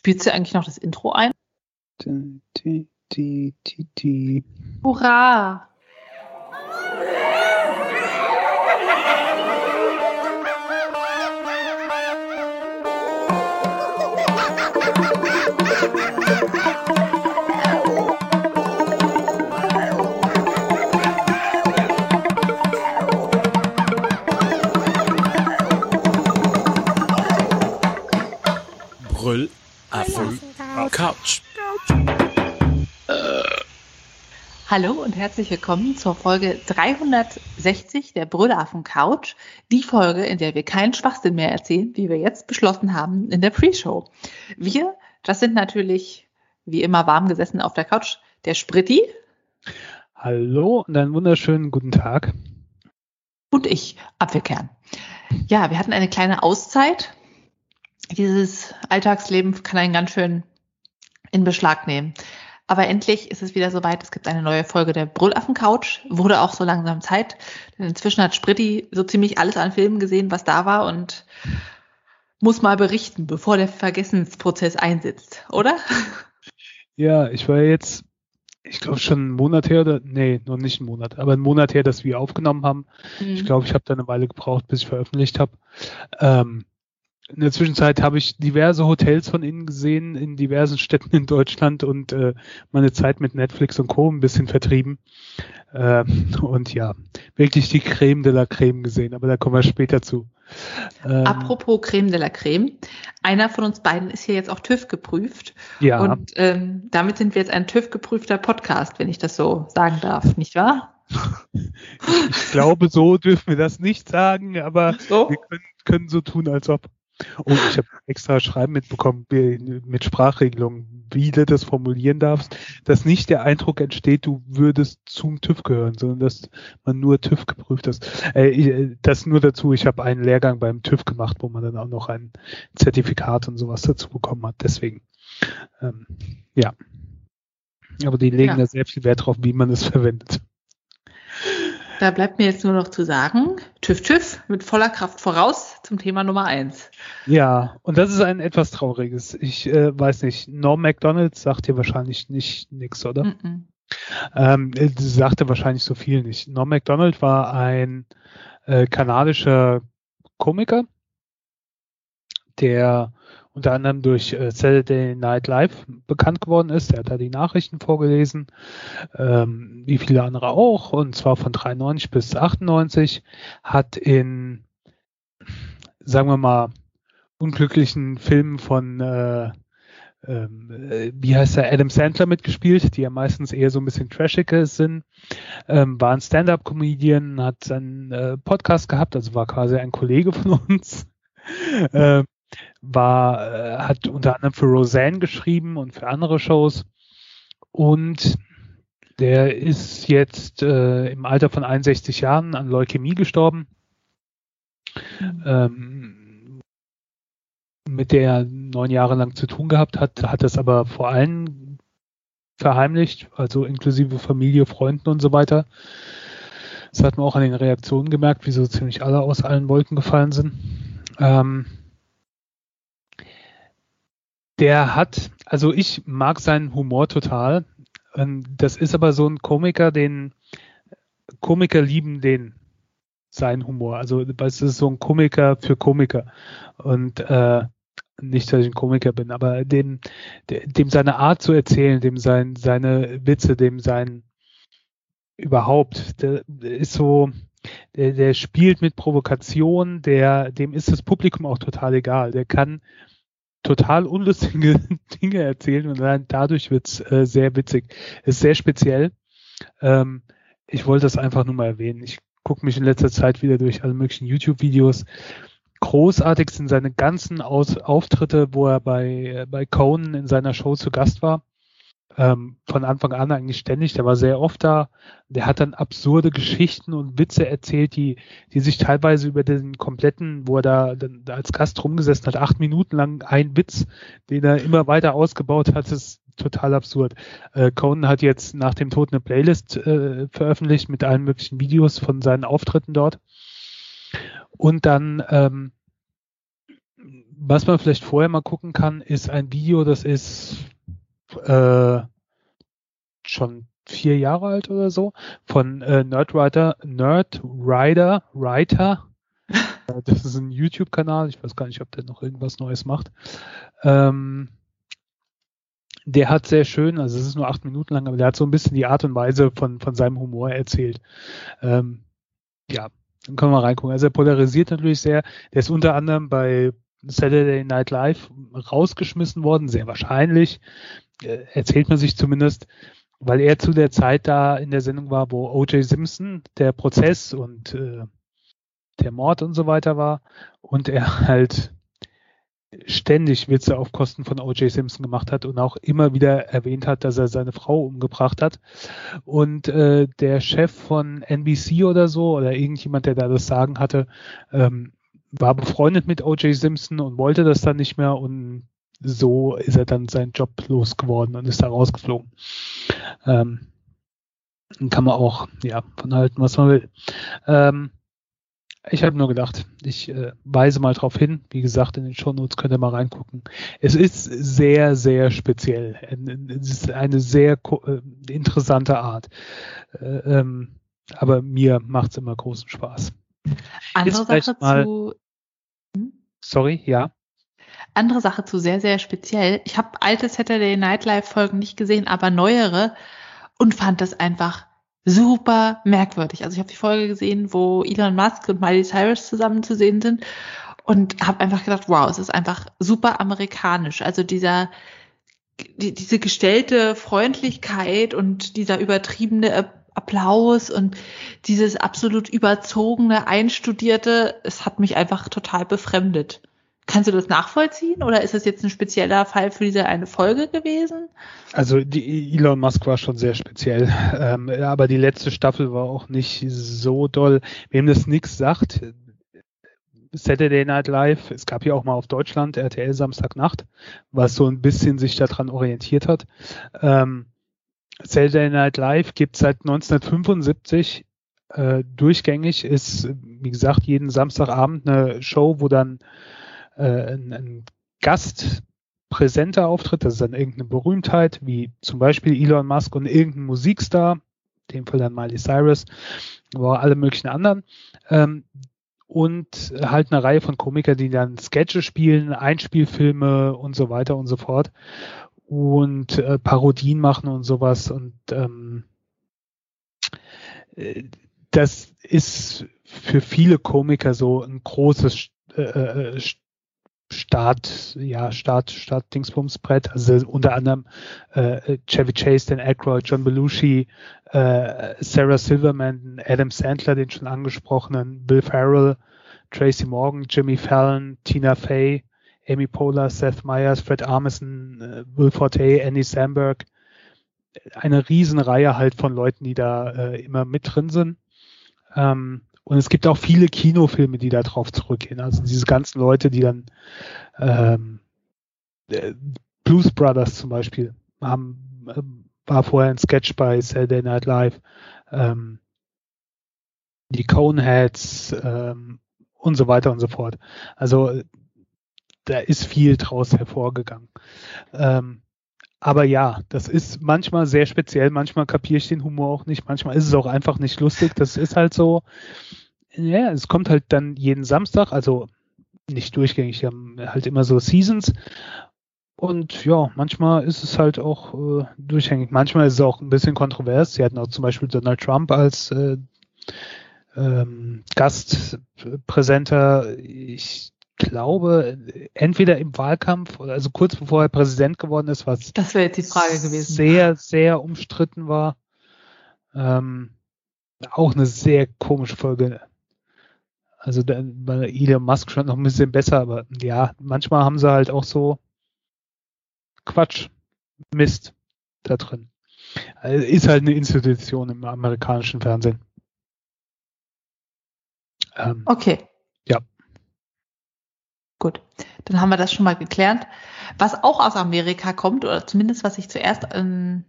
Spielst du eigentlich noch das Intro ein? Die, die, die, die, die. Hurra! Affen Couch. Hallo und herzlich willkommen zur Folge 360 der Brüllaffen Couch. Die Folge, in der wir keinen Schwachsinn mehr erzählen, wie wir jetzt beschlossen haben in der Pre-Show. Wir, das sind natürlich wie immer warm gesessen auf der Couch, der Spritti Hallo und einen wunderschönen guten Tag. und ich, Apfelkern. Ja, wir hatten eine kleine Auszeit. Dieses Alltagsleben kann einen ganz schön in Beschlag nehmen. Aber endlich ist es wieder soweit. Es gibt eine neue Folge der Brüllaffen Couch. Wurde auch so langsam Zeit. Denn inzwischen hat Spritti so ziemlich alles an Filmen gesehen, was da war und muss mal berichten, bevor der Vergessensprozess einsetzt, oder? Ja, ich war jetzt, ich glaube schon einen Monat her, oder, nee, noch nicht einen Monat, aber einen Monat her, dass wir aufgenommen haben. Ich glaube, ich habe da eine Weile gebraucht, bis ich veröffentlicht habe. Ähm, in der Zwischenzeit habe ich diverse Hotels von innen gesehen in diversen Städten in Deutschland und äh, meine Zeit mit Netflix und Co. ein bisschen vertrieben. Ähm, und ja, wirklich die Creme de la Creme gesehen, aber da kommen wir später zu. Ähm, Apropos Creme de la Creme. Einer von uns beiden ist hier jetzt auch TÜV geprüft. ja, Und ähm, damit sind wir jetzt ein TÜV geprüfter Podcast, wenn ich das so sagen darf, nicht wahr? ich glaube, so dürfen wir das nicht sagen, aber So? wir können, können so tun, als ob. Oh, ich habe extra Schreiben mitbekommen mit Sprachregelung, wie du das formulieren darfst, dass nicht der Eindruck entsteht, du würdest zum TÜV gehören, sondern dass man nur TÜV geprüft ist. Äh, ich- das nur dazu, ich habe einen Lehrgang beim TÜV gemacht, wo man dann auch noch ein Zertifikat und sowas dazu bekommen hat. Deswegen, ähm, ja. Aber die legen Ja. da sehr viel Wert drauf, wie man es verwendet. Da bleibt mir jetzt nur noch zu sagen, TÜV TÜV mit voller Kraft voraus zum Thema Nummer eins. Ja, und das ist ein etwas trauriges. Ich äh, weiß nicht, Norm MacDonald sagt dir wahrscheinlich nicht nix, oder? Mhm. Ähm, äh, das sagt er wahrscheinlich so viel nicht. Norm MacDonald war ein äh, kanadischer Komiker, der unter anderem durch äh, Saturday Night Live bekannt geworden ist. Er hat da die Nachrichten vorgelesen, ähm, wie viele andere auch, und zwar von 93 bis 98, hat in, sagen wir mal, unglücklichen Filmen von äh, ähm, äh, wie heißt er, Adam Sandler mitgespielt, die ja meistens eher so ein bisschen trashiger sind, ähm, war ein Stand-up-Comedian, hat einen äh, Podcast gehabt, also war quasi ein Kollege von uns, ähm, war, äh, hat unter anderem für Roseanne geschrieben und für andere Shows und der ist jetzt äh, im Alter von 61 Jahren an Leukämie gestorben. Ähm, mit der er neun Jahre lang zu tun gehabt hat, hat das aber vor allem verheimlicht, also inklusive Familie, Freunden und so weiter. Das hat man auch an den Reaktionen gemerkt, wie so ziemlich alle aus allen Wolken gefallen sind. Ähm, der hat, also ich mag seinen Humor total. Ähm, Das ist aber so ein Komiker, den Komiker lieben den seinen Humor. Also es ist so ein Komiker für Komiker. Und äh, nicht, dass ich ein Komiker bin, aber dem, de- dem seine Art zu erzählen, dem sein, seine Witze, dem sein überhaupt, der, der ist so, der, der spielt mit Provokation, der, dem ist das Publikum auch total egal. Der kann total unlustige Dinge erzählen und dann dadurch wird's äh, sehr witzig. Ist sehr speziell. Ähm, ich wollte das einfach nur mal erwähnen. Ich gucke mich in letzter Zeit wieder durch alle möglichen YouTube-Videos. Großartig sind seine ganzen Aus Auftritte, wo er bei, äh, bei Conan in seiner Show zu Gast war. Ähm, von Anfang an eigentlich ständig. Der war sehr oft da. Der hat dann absurde Geschichten und Witze erzählt, die, die sich teilweise über den kompletten, wo er da, da als Gast rumgesessen hat, acht Minuten lang ein Witz, den er immer weiter ausgebaut hat, ist total absurd. Äh, Conan hat jetzt nach dem Tod eine Playlist äh, veröffentlicht mit allen möglichen Videos von seinen Auftritten dort. Und dann ähm, was man vielleicht vorher mal gucken kann, ist ein Video, das ist äh, schon vier Jahre alt oder so, von äh, Nerdwriter, Nerdwriter, Writer. Äh, das ist ein YouTube-Kanal. Ich weiß gar nicht, ob der noch irgendwas Neues macht. Ähm, der hat sehr schön, also es ist nur acht Minuten lang, aber der hat so ein bisschen die Art und Weise von, von seinem Humor erzählt. Ähm, ja, dann können wir reingucken. Also er polarisiert natürlich sehr. Der ist unter anderem bei Saturday Night Live rausgeschmissen worden, sehr wahrscheinlich, erzählt man sich zumindest, weil er zu der Zeit da in der Sendung war, wo O.J. Simpson der Prozess und äh, der Mord und so weiter war und er halt ständig Witze auf Kosten von O.J. Simpson gemacht hat und auch immer wieder erwähnt hat, dass er seine Frau umgebracht hat. Und äh, der Chef von NBC oder so oder irgendjemand, der da das Sagen hatte, ähm, war befreundet mit O.J. Simpson und wollte das dann nicht mehr und so ist er dann seinen Job losgeworden und ist da rausgeflogen. Ähm, kann man auch ja von halten, was man will. Ähm, ich habe nur gedacht, ich äh, weise mal drauf hin. Wie gesagt, in den Shownotes könnt ihr mal reingucken. Es ist sehr, sehr speziell. Es ist eine sehr äh, interessante Art. Äh, ähm, aber mir macht es immer großen Spaß. Andere Sache mal, zu. Hm? Sorry, ja. Andere Sache zu sehr, sehr speziell. Ich habe alte Saturday Night Live Folgen nicht gesehen, aber neuere und fand das einfach super merkwürdig. Also ich habe die Folge gesehen, wo Elon Musk und Miley Cyrus zusammen zu sehen sind und habe einfach gedacht, wow, es ist einfach super amerikanisch. Also dieser die, diese gestellte Freundlichkeit und dieser übertriebene Applaus und dieses absolut überzogene, einstudierte, es hat mich einfach total befremdet. Kannst du das nachvollziehen oder ist das jetzt ein spezieller Fall für diese eine Folge gewesen? Also die Elon Musk war schon sehr speziell, ähm, aber die letzte Staffel war auch nicht so doll. Wem das nichts sagt, Saturday Night Live, es gab ja auch mal auf Deutschland RTL Samstagnacht, was so ein bisschen sich daran orientiert hat. Ähm, Saturday Night Live gibt seit 1975 äh, durchgängig, ist wie gesagt jeden Samstagabend eine Show, wo dann äh, ein, ein Gast präsenter auftritt, das ist dann irgendeine Berühmtheit, wie zum Beispiel Elon Musk und irgendein Musikstar, in dem Fall dann Miley Cyrus, aber alle möglichen anderen. Ähm, und halt eine Reihe von Komikern, die dann Sketche spielen, Einspielfilme und so weiter und so fort und äh, Parodien machen und sowas und ähm, äh, das ist für viele Komiker so ein großes äh, äh Start, ja, Start, Start Dingsbumsbrett, also unter anderem äh, Chevy Chase, Dan Aykroyd, John Belushi, äh, Sarah Silverman, Adam Sandler, den schon angesprochenen, Bill Farrell, Tracy Morgan, Jimmy Fallon, Tina Fey, Amy Poehler, Seth Meyers, Fred Armisen, äh, Will Forte, Andy Samberg, eine Riesenreihe halt von Leuten, die da äh, immer mit drin sind. Ähm, und es gibt auch viele Kinofilme, die da drauf zurückgehen. Also diese ganzen Leute, die dann ähm, äh, Blues Brothers zum Beispiel haben, äh, war vorher ein Sketch bei Saturday Night Live. Ähm, die Coneheads ähm, und so weiter und so fort. Also da ist viel draus hervorgegangen. Ähm, aber ja, das ist manchmal sehr speziell, manchmal kapiere ich den Humor auch nicht, manchmal ist es auch einfach nicht lustig. Das ist halt so, ja, es kommt halt dann jeden Samstag, also nicht durchgängig, wir haben halt immer so Seasons. Und ja, manchmal ist es halt auch äh, durchgängig. Manchmal ist es auch ein bisschen kontrovers. Sie hatten auch zum Beispiel Donald Trump als äh, ähm, Gastpräsenter. Ich glaube, entweder im Wahlkampf oder also kurz bevor er Präsident geworden ist, was das wäre jetzt die Frage gewesen. Sehr, sehr umstritten war. Ähm, auch eine sehr komische Folge. Also da, bei Elon Musk schon noch ein bisschen besser, aber ja, manchmal haben sie halt auch so Quatsch, Mist da drin. Also ist halt eine Institution im amerikanischen Fernsehen. Ähm, okay. Ja. Gut, dann haben wir das schon mal geklärt. Was auch aus Amerika kommt, oder zumindest was ich zuerst in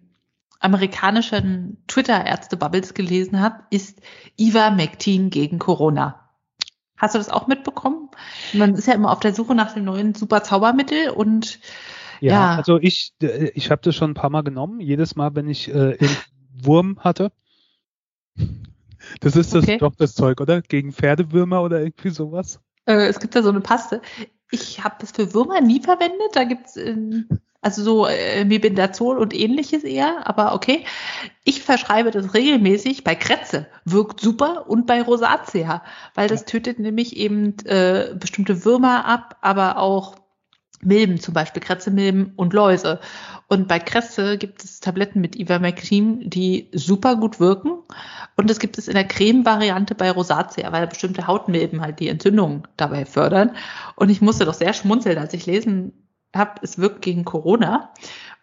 amerikanischen Twitter-Ärzte-Bubbles gelesen habe, ist Eva McTeen gegen Corona. Hast du das auch mitbekommen? Man ist ja immer auf der Suche nach dem neuen super Zaubermittel und Ja, Ja. also ich, ich habe das schon ein paar Mal genommen. Jedes Mal, wenn ich äh, Wurm hatte. Das ist das Okay. doch das Zeug, oder? Gegen Pferdewürmer oder irgendwie sowas. Äh, es gibt da so eine Paste. Ich habe das für Würmer nie verwendet. Da gibt's ähm, also so äh, Mebendazol und ähnliches eher, aber okay. Ich verschreibe das regelmäßig bei Krätze. Wirkt super und bei Rosatia, weil das tötet nämlich eben äh, bestimmte Würmer ab, aber auch Milben, zum Beispiel Krätzemilben und Läuse. Und bei Krätze gibt es Tabletten mit Ivermectin, die super gut wirken. Und das gibt es in der Creme-Variante bei Rosatia, weil bestimmte Hautmilben halt die Entzündung dabei fördern. Und ich musste doch sehr schmunzeln, als ich lesen habe, es wirkt gegen Corona.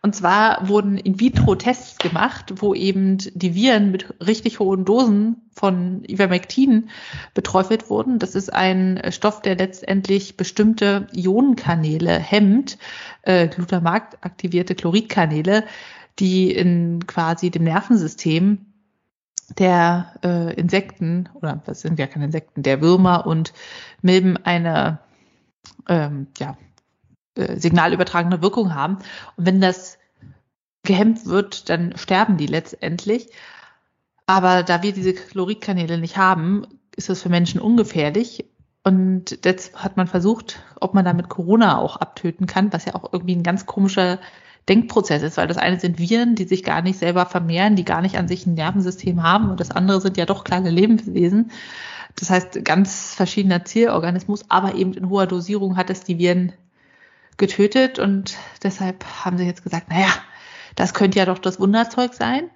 Und zwar wurden In-vitro-Tests gemacht, wo eben die Viren mit richtig hohen Dosen von Ivermectin beträufelt wurden. Das ist ein Stoff, der letztendlich bestimmte Ionenkanäle hemmt, äh, glutamat-aktivierte Chloridkanäle, die in quasi dem Nervensystem der äh, Insekten, oder das sind ja keine Insekten, der Würmer und Milben eine ähm, ja, äh, signalübertragende Wirkung haben. Und wenn das gehemmt wird, dann sterben die letztendlich. Aber da wir diese Chloridkanäle nicht haben, ist das für Menschen ungefährlich. Und jetzt hat man versucht, ob man damit Corona auch abtöten kann, was ja auch irgendwie ein ganz komischer Denkprozess ist, weil das eine sind Viren, die sich gar nicht selber vermehren, die gar nicht an sich ein Nervensystem haben und das andere sind ja doch kleine Lebenswesen. Das heißt, ganz verschiedener Zielorganismus, aber eben in hoher Dosierung hat es die Viren getötet und deshalb haben sie jetzt gesagt, naja, das könnte ja doch das Wunderzeug sein.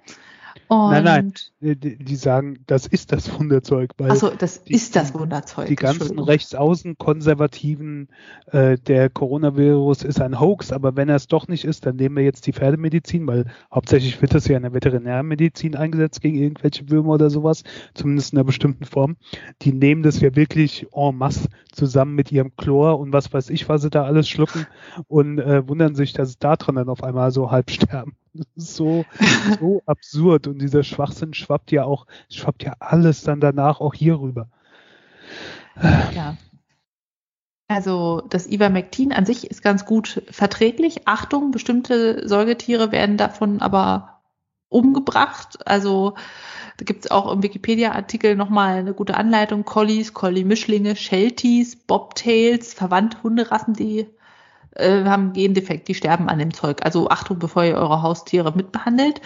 Und Nein, nein. Die, die sagen, das ist das Wunderzeug, Achso, das die- ist das Wunderzeug. die ganzen. Rechtsaußen-Konservativen, äh, der Coronavirus ist ein Hoax, aber wenn er es doch nicht ist, dann nehmen wir jetzt die Pferdemedizin, weil hauptsächlich wird das ja in der Veterinärmedizin eingesetzt gegen irgendwelche Würmer oder sowas, zumindest in einer bestimmten Form. Die nehmen das ja wirklich en masse zusammen mit ihrem Chlor und was weiß ich, was sie da alles schlucken und äh, wundern sich, dass es da dran dann auf einmal so halb sterben. So, so absurd und dieser Schwachsinn schwappt ja auch, schwappt ja alles dann danach auch hier rüber. Ja. Also das Ivermectin an sich ist ganz gut verträglich. Achtung, bestimmte Säugetiere werden davon aber umgebracht. Also da gibt es auch im Wikipedia-Artikel nochmal eine gute Anleitung. Collies, Collie-Mischlinge, Shelties, Bobtails, verwandte Hunderassen, die äh, haben Gendefekt, die sterben an dem Zeug. Also Achtung, bevor ihr eure Haustiere mitbehandelt.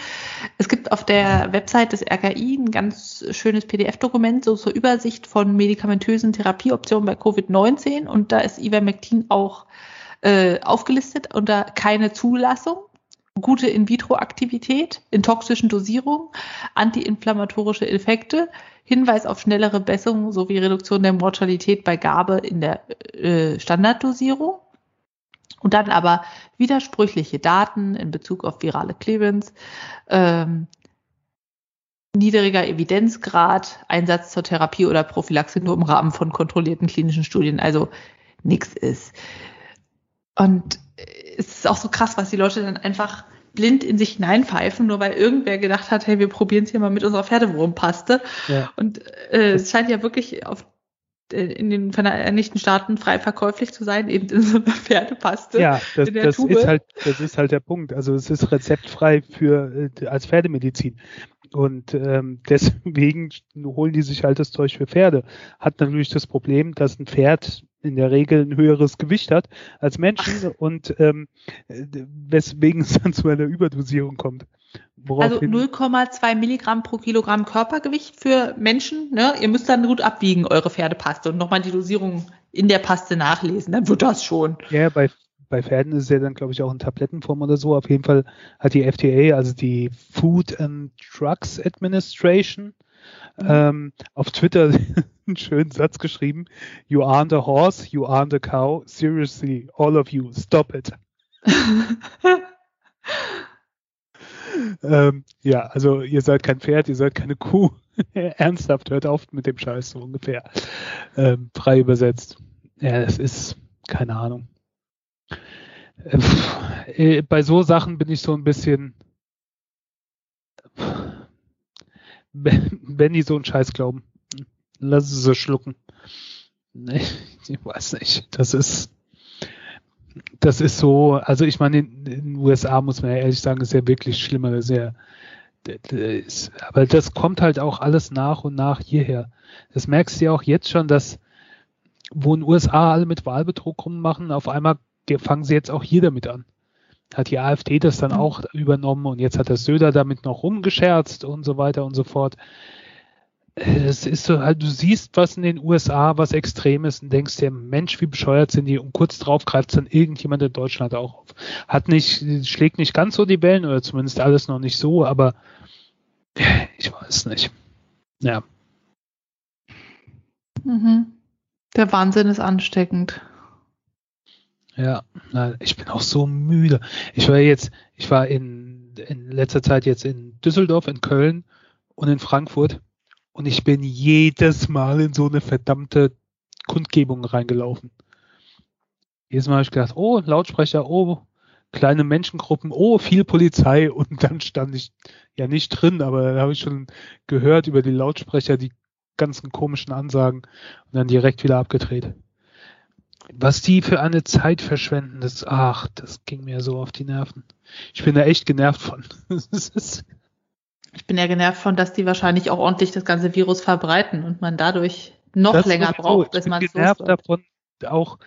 Es gibt auf der Website des RKI ein ganz schönes PDF-Dokument, so zur Übersicht von medikamentösen Therapieoptionen bei Covid-19 und da ist Ivermectin auch äh, aufgelistet unter keine Zulassung, gute In-vitro-Aktivität in toxischen Dosierungen, antiinflammatorische Effekte, Hinweis auf schnellere Besserung sowie Reduktion der Mortalität bei Gabe in der äh, Standarddosierung. Und dann aber widersprüchliche Daten in Bezug auf virale Clearance, ähm, niedriger Evidenzgrad, Einsatz zur Therapie oder Prophylaxe nur im Rahmen von kontrollierten klinischen Studien, also nichts ist. Und es ist auch so krass, was die Leute dann einfach blind in sich hineinpfeifen, nur weil irgendwer gedacht hat, hey, wir probieren es hier mal mit unserer Pferdewurmpaste. Ja. Und äh, es scheint ja wirklich auf in den Vereinigten Staaten frei verkäuflich zu sein, eben in so einer Pferdepaste. Ja, das, das ist halt, das ist halt der Punkt. Also es ist rezeptfrei für äh, als Pferdemedizin. Und ähm, deswegen holen die sich halt das Zeug für Pferde. Hat natürlich das Problem, dass ein Pferd in der Regel ein höheres Gewicht hat als Menschen und ähm, äh, weswegen es dann zu einer Überdosierung kommt. Also Woraufhin- 0,2 Milligramm pro Kilogramm Körpergewicht für Menschen. Ne? Ihr müsst dann gut abwiegen, eure Pferdepaste und nochmal die Dosierung in der Paste nachlesen. Dann wird das schon. Ja, bei, bei Pferden ist es ja dann, glaube ich, auch in Tablettenform oder so. Auf jeden Fall hat die FDA, also die Food and Drugs Administration, ähm, auf Twitter einen schönen Satz geschrieben. You aren't a horse, you aren't a cow. Seriously, all of you, stop it. Ähm, ja, also ihr seid kein Pferd, ihr seid keine Kuh. Ernsthaft, hört auf mit dem Scheiß so ungefähr. Ähm, frei übersetzt. Ja, es ist, keine Ahnung. Äh, äh, bei so Sachen bin ich so ein bisschen, wenn die so einen Scheiß glauben, lass so schlucken. Ich weiß nicht. Das ist, das ist so, also ich meine, in, den USA muss man ja ehrlich sagen, ist ja wirklich schlimmer, ist, aber das kommt halt auch alles nach und nach hierher. Das merkst du ja auch jetzt schon, dass, wo in den USA alle mit Wahlbetrug rummachen, auf einmal fangen sie jetzt auch hier damit an. Hat die AfD das dann auch übernommen und jetzt hat der Söder damit noch rumgescherzt und so weiter und so fort es ist so halt, du siehst was in den USA, was extrem ist und denkst dir, Mensch, wie bescheuert sind die und kurz drauf greift dann irgendjemand in Deutschland auch auf. Hat nicht, schlägt nicht ganz so die Wellen oder zumindest alles noch nicht so, aber ich weiß nicht. Ja. Mhm. Der Wahnsinn ist ansteckend. Ja, ich bin auch so müde. Ich war jetzt, ich war in, in letzter Zeit jetzt in Düsseldorf, in Köln und in Frankfurt und ich bin jedes Mal in so eine verdammte Kundgebung reingelaufen. Jedes Mal habe ich gedacht, oh, Lautsprecher, oh, kleine Menschengruppen, oh, viel Polizei. Und dann stand ich ja nicht drin, aber da habe ich schon gehört über die Lautsprecher die ganzen komischen Ansagen und dann direkt wieder abgedreht. Was die für eine Zeit verschwenden, das, ach, das ging mir so auf die Nerven. Ich bin da echt genervt von. Ich bin ja genervt von, dass die wahrscheinlich auch ordentlich das ganze Virus verbreiten und man dadurch noch das länger braucht, bis man es genervt davon, auch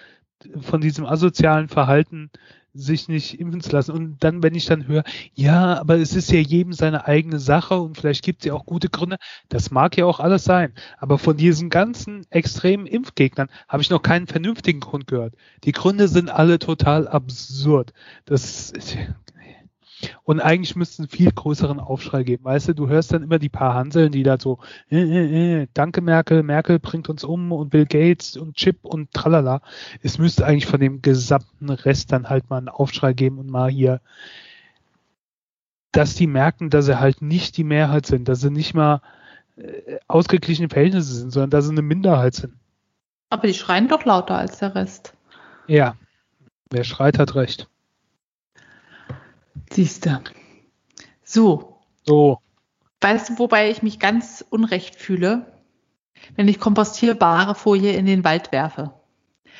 von diesem asozialen Verhalten sich nicht impfen zu lassen. Und dann, wenn ich dann höre, ja, aber es ist ja jedem seine eigene Sache und vielleicht gibt es ja auch gute Gründe, das mag ja auch alles sein. Aber von diesen ganzen extremen Impfgegnern habe ich noch keinen vernünftigen Grund gehört. Die Gründe sind alle total absurd. Das und eigentlich müsste es einen viel größeren Aufschrei geben. Weißt du, du hörst dann immer die paar Hanseln, die da so, äh, äh, äh, danke Merkel, Merkel bringt uns um und Bill Gates und Chip und tralala. Es müsste eigentlich von dem gesamten Rest dann halt mal einen Aufschrei geben und mal hier, dass die merken, dass sie halt nicht die Mehrheit sind, dass sie nicht mal äh, ausgeglichene Verhältnisse sind, sondern dass sie eine Minderheit sind. Aber die schreien doch lauter als der Rest. Ja, wer schreit, hat recht. Siehst du. So. So. Weißt du, wobei ich mich ganz unrecht fühle? Wenn ich kompostierbare Folie in den Wald werfe.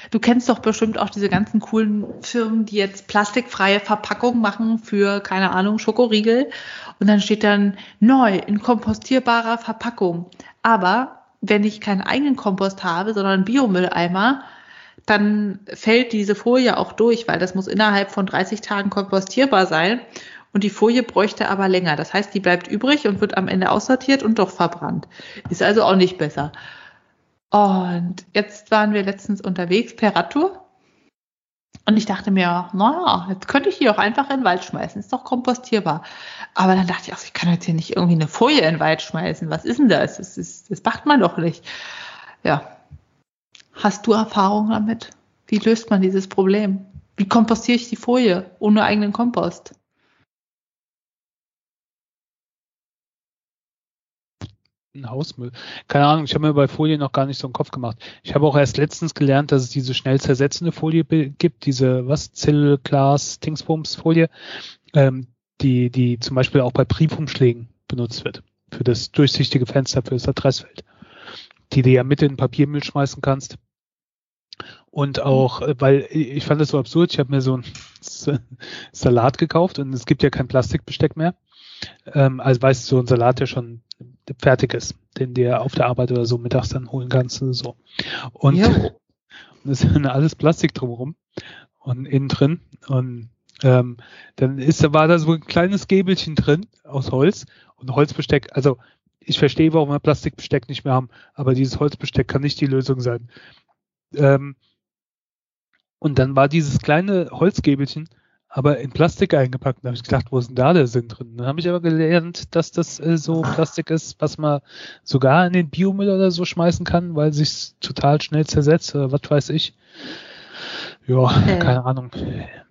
Du kennst doch bestimmt auch diese ganzen coolen Firmen, die jetzt plastikfreie Verpackungen machen für, keine Ahnung, Schokoriegel. Und dann steht dann neu in kompostierbarer Verpackung. Aber wenn ich keinen eigenen Kompost habe, sondern Biomülleimer, dann fällt diese Folie auch durch, weil das muss innerhalb von 30 Tagen kompostierbar sein. Und die Folie bräuchte aber länger. Das heißt, die bleibt übrig und wird am Ende aussortiert und doch verbrannt. Ist also auch nicht besser. Und jetzt waren wir letztens unterwegs per Radtour. Und ich dachte mir, naja, jetzt könnte ich die auch einfach in den Wald schmeißen. Ist doch kompostierbar. Aber dann dachte ich, ach, ich kann jetzt hier nicht irgendwie eine Folie in den Wald schmeißen. Was ist denn das? Das, ist, das macht man doch nicht. Ja, Hast du Erfahrung damit? Wie löst man dieses Problem? Wie kompostiere ich die Folie ohne eigenen Kompost? Ein Hausmüll. Keine Ahnung, ich habe mir bei Folie noch gar nicht so einen Kopf gemacht. Ich habe auch erst letztens gelernt, dass es diese schnell zersetzende Folie gibt, diese was, Zellglas, Dingsbums Folie, ähm, die, die zum Beispiel auch bei Briefumschlägen benutzt wird. Für das durchsichtige Fenster, für das Adressfeld die du ja mit in den Papiermüll schmeißen kannst. Und auch, äh, weil ich fand das so absurd, ich habe mir so ein Salat gekauft und es gibt ja kein Plastikbesteck mehr. Ähm, also weißt du, so ein Salat, der schon fertig ist, den dir auf der Arbeit oder so mittags dann holen kannst und so. Und, ja. und es ist alles Plastik drumherum und innen drin. Und ähm, dann ist, war da so ein kleines Gäbelchen drin aus Holz und Holzbesteck, also ich verstehe, warum wir Plastikbesteck nicht mehr haben, aber dieses Holzbesteck kann nicht die Lösung sein. Ähm, und dann war dieses kleine Holzgäbelchen aber in Plastik eingepackt. Da habe ich gedacht, wo ist denn da der Sinn drin? Dann habe ich aber gelernt, dass das äh, so Plastik ist, was man sogar in den Biomüll oder so schmeißen kann, weil sich total schnell zersetzt oder was weiß ich. Ja, äh, keine Ahnung.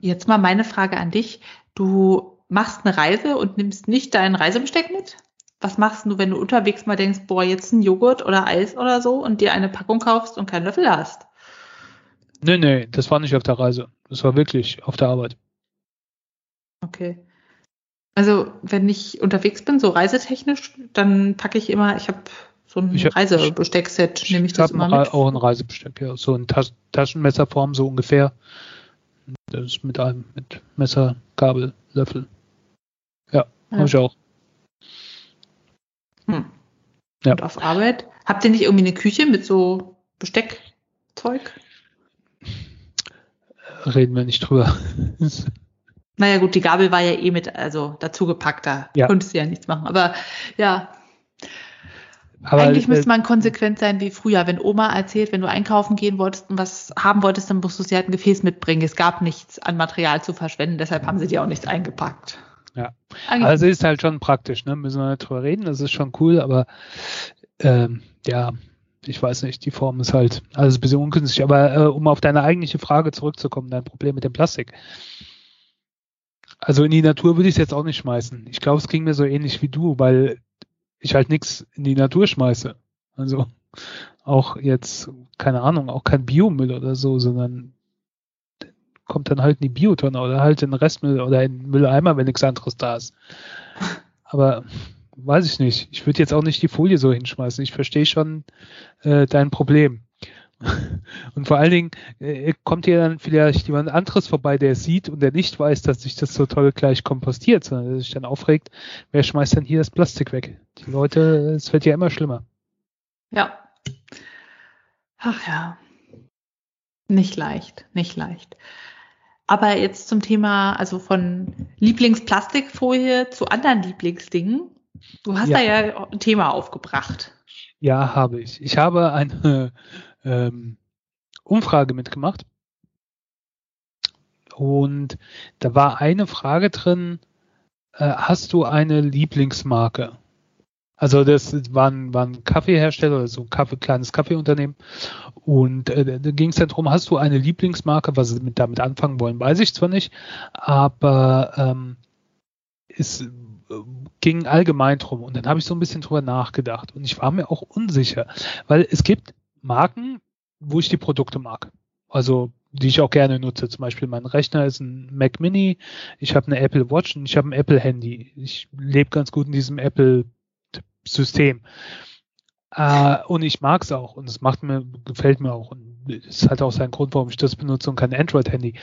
Jetzt mal meine Frage an dich. Du machst eine Reise und nimmst nicht dein Reisebesteck mit? was machst du, wenn du unterwegs mal denkst, boah, jetzt ein Joghurt oder Eis oder so und dir eine Packung kaufst und keinen Löffel hast? Nee, nee, das war nicht auf der Reise. Das war wirklich auf der Arbeit. Okay. Also, wenn ich unterwegs bin, so reisetechnisch, dann packe ich immer, ich habe so ein Ich hab- Reisebesteckset, nehme ich das immer ein Re- mit. auch ein Reisebesteck, ja. So in Tas Taschenmesserform, so ungefähr. Das ist mit einem, mit Messer, Gabel, Löffel. Ja, Ja. habe ich auch. Hm. Ja. Und auf Arbeit? Habt ihr nicht irgendwie eine Küche mit so Besteckzeug? Reden wir nicht drüber. Naja gut, die Gabel war ja eh mit, also dazugepackt, da Ja. konntest du ja nichts machen. Aber ja, Aber eigentlich müsste man konsequent sein wie früher. Wenn Oma erzählt, wenn du einkaufen gehen wolltest und was haben wolltest, dann musst du sie halt ein Gefäß mitbringen. Es gab nichts an Material zu verschwenden, deshalb haben sie dir auch nichts eingepackt. Ja. Eigentlich Also ist halt schon praktisch, ne? Müssen wir nicht drüber reden, das ist schon cool, aber ähm, ja, ich weiß nicht, die Form ist halt alles ein bisschen ungünstig. Aber äh, um auf deine eigentliche Frage zurückzukommen, dein Problem mit dem Plastik. Also in die Natur würde ich es jetzt auch nicht schmeißen. Ich glaube, es ging mir so ähnlich wie du, weil ich halt nichts in die Natur schmeiße. Also auch jetzt, keine Ahnung, auch kein Biomüll oder so, sondern kommt dann halt in die Biotonne oder halt in den Restmüll oder in den Mülleimer, wenn nichts anderes da ist. Aber weiß ich nicht. Ich würde jetzt auch nicht die Folie so hinschmeißen. Ich verstehe schon äh, dein Problem. Und vor allen Dingen äh, kommt hier dann vielleicht jemand anderes vorbei, der es sieht und der nicht weiß, dass sich das so toll gleich kompostiert, sondern der sich dann aufregt, wer schmeißt denn hier das Plastik weg? Die Leute, es wird ja immer schlimmer. Ja. Ach ja. Nicht leicht, nicht leicht. Aber jetzt zum Thema, also von Lieblingsplastikfolie zu anderen Lieblingsdingen. Du hast Ja. da ja ein Thema aufgebracht. Ja, habe ich. Ich habe eine ähm, Umfrage mitgemacht. Und da war eine Frage drin, äh, hast du eine Lieblingsmarke? Also das war ein, war ein Kaffeehersteller oder so ein Kaffee, kleines Kaffeeunternehmen. Und äh, da ging es dann darum, hast du eine Lieblingsmarke? Was sie mit, damit anfangen wollen, weiß ich zwar nicht, aber ähm, es äh, ging allgemein drum. Und dann habe ich so ein bisschen drüber nachgedacht. Und ich war mir auch unsicher, weil es gibt Marken, wo ich die Produkte mag. Also die ich auch gerne nutze. Zum Beispiel mein Rechner ist ein Mac Mini, ich habe eine Apple Watch und ich habe ein Apple Handy. Ich lebe ganz gut in diesem Apple System. Äh, und ich mag es auch und es macht mir, gefällt mir auch. Und es hat auch seinen Grund, warum ich das benutze und kein Android-Handy.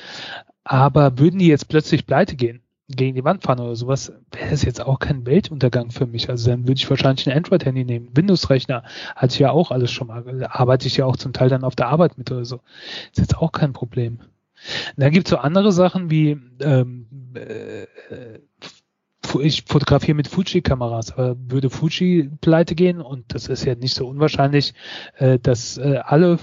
Aber würden die jetzt plötzlich pleite gehen, gegen die Wand fahren oder sowas, wäre das jetzt auch kein Weltuntergang für mich. Also dann würde ich wahrscheinlich ein Android-Handy nehmen. Windows-Rechner hatte ich ja auch alles schon mal. Arbeite ich ja auch zum Teil dann auf der Arbeit mit oder so. Ist jetzt auch kein Problem. Und dann gibt es so andere Sachen wie ähm, äh, ich fotografiere mit Fuji-Kameras, aber würde Fuji pleite gehen, und das ist ja nicht so unwahrscheinlich, äh, dass äh, alle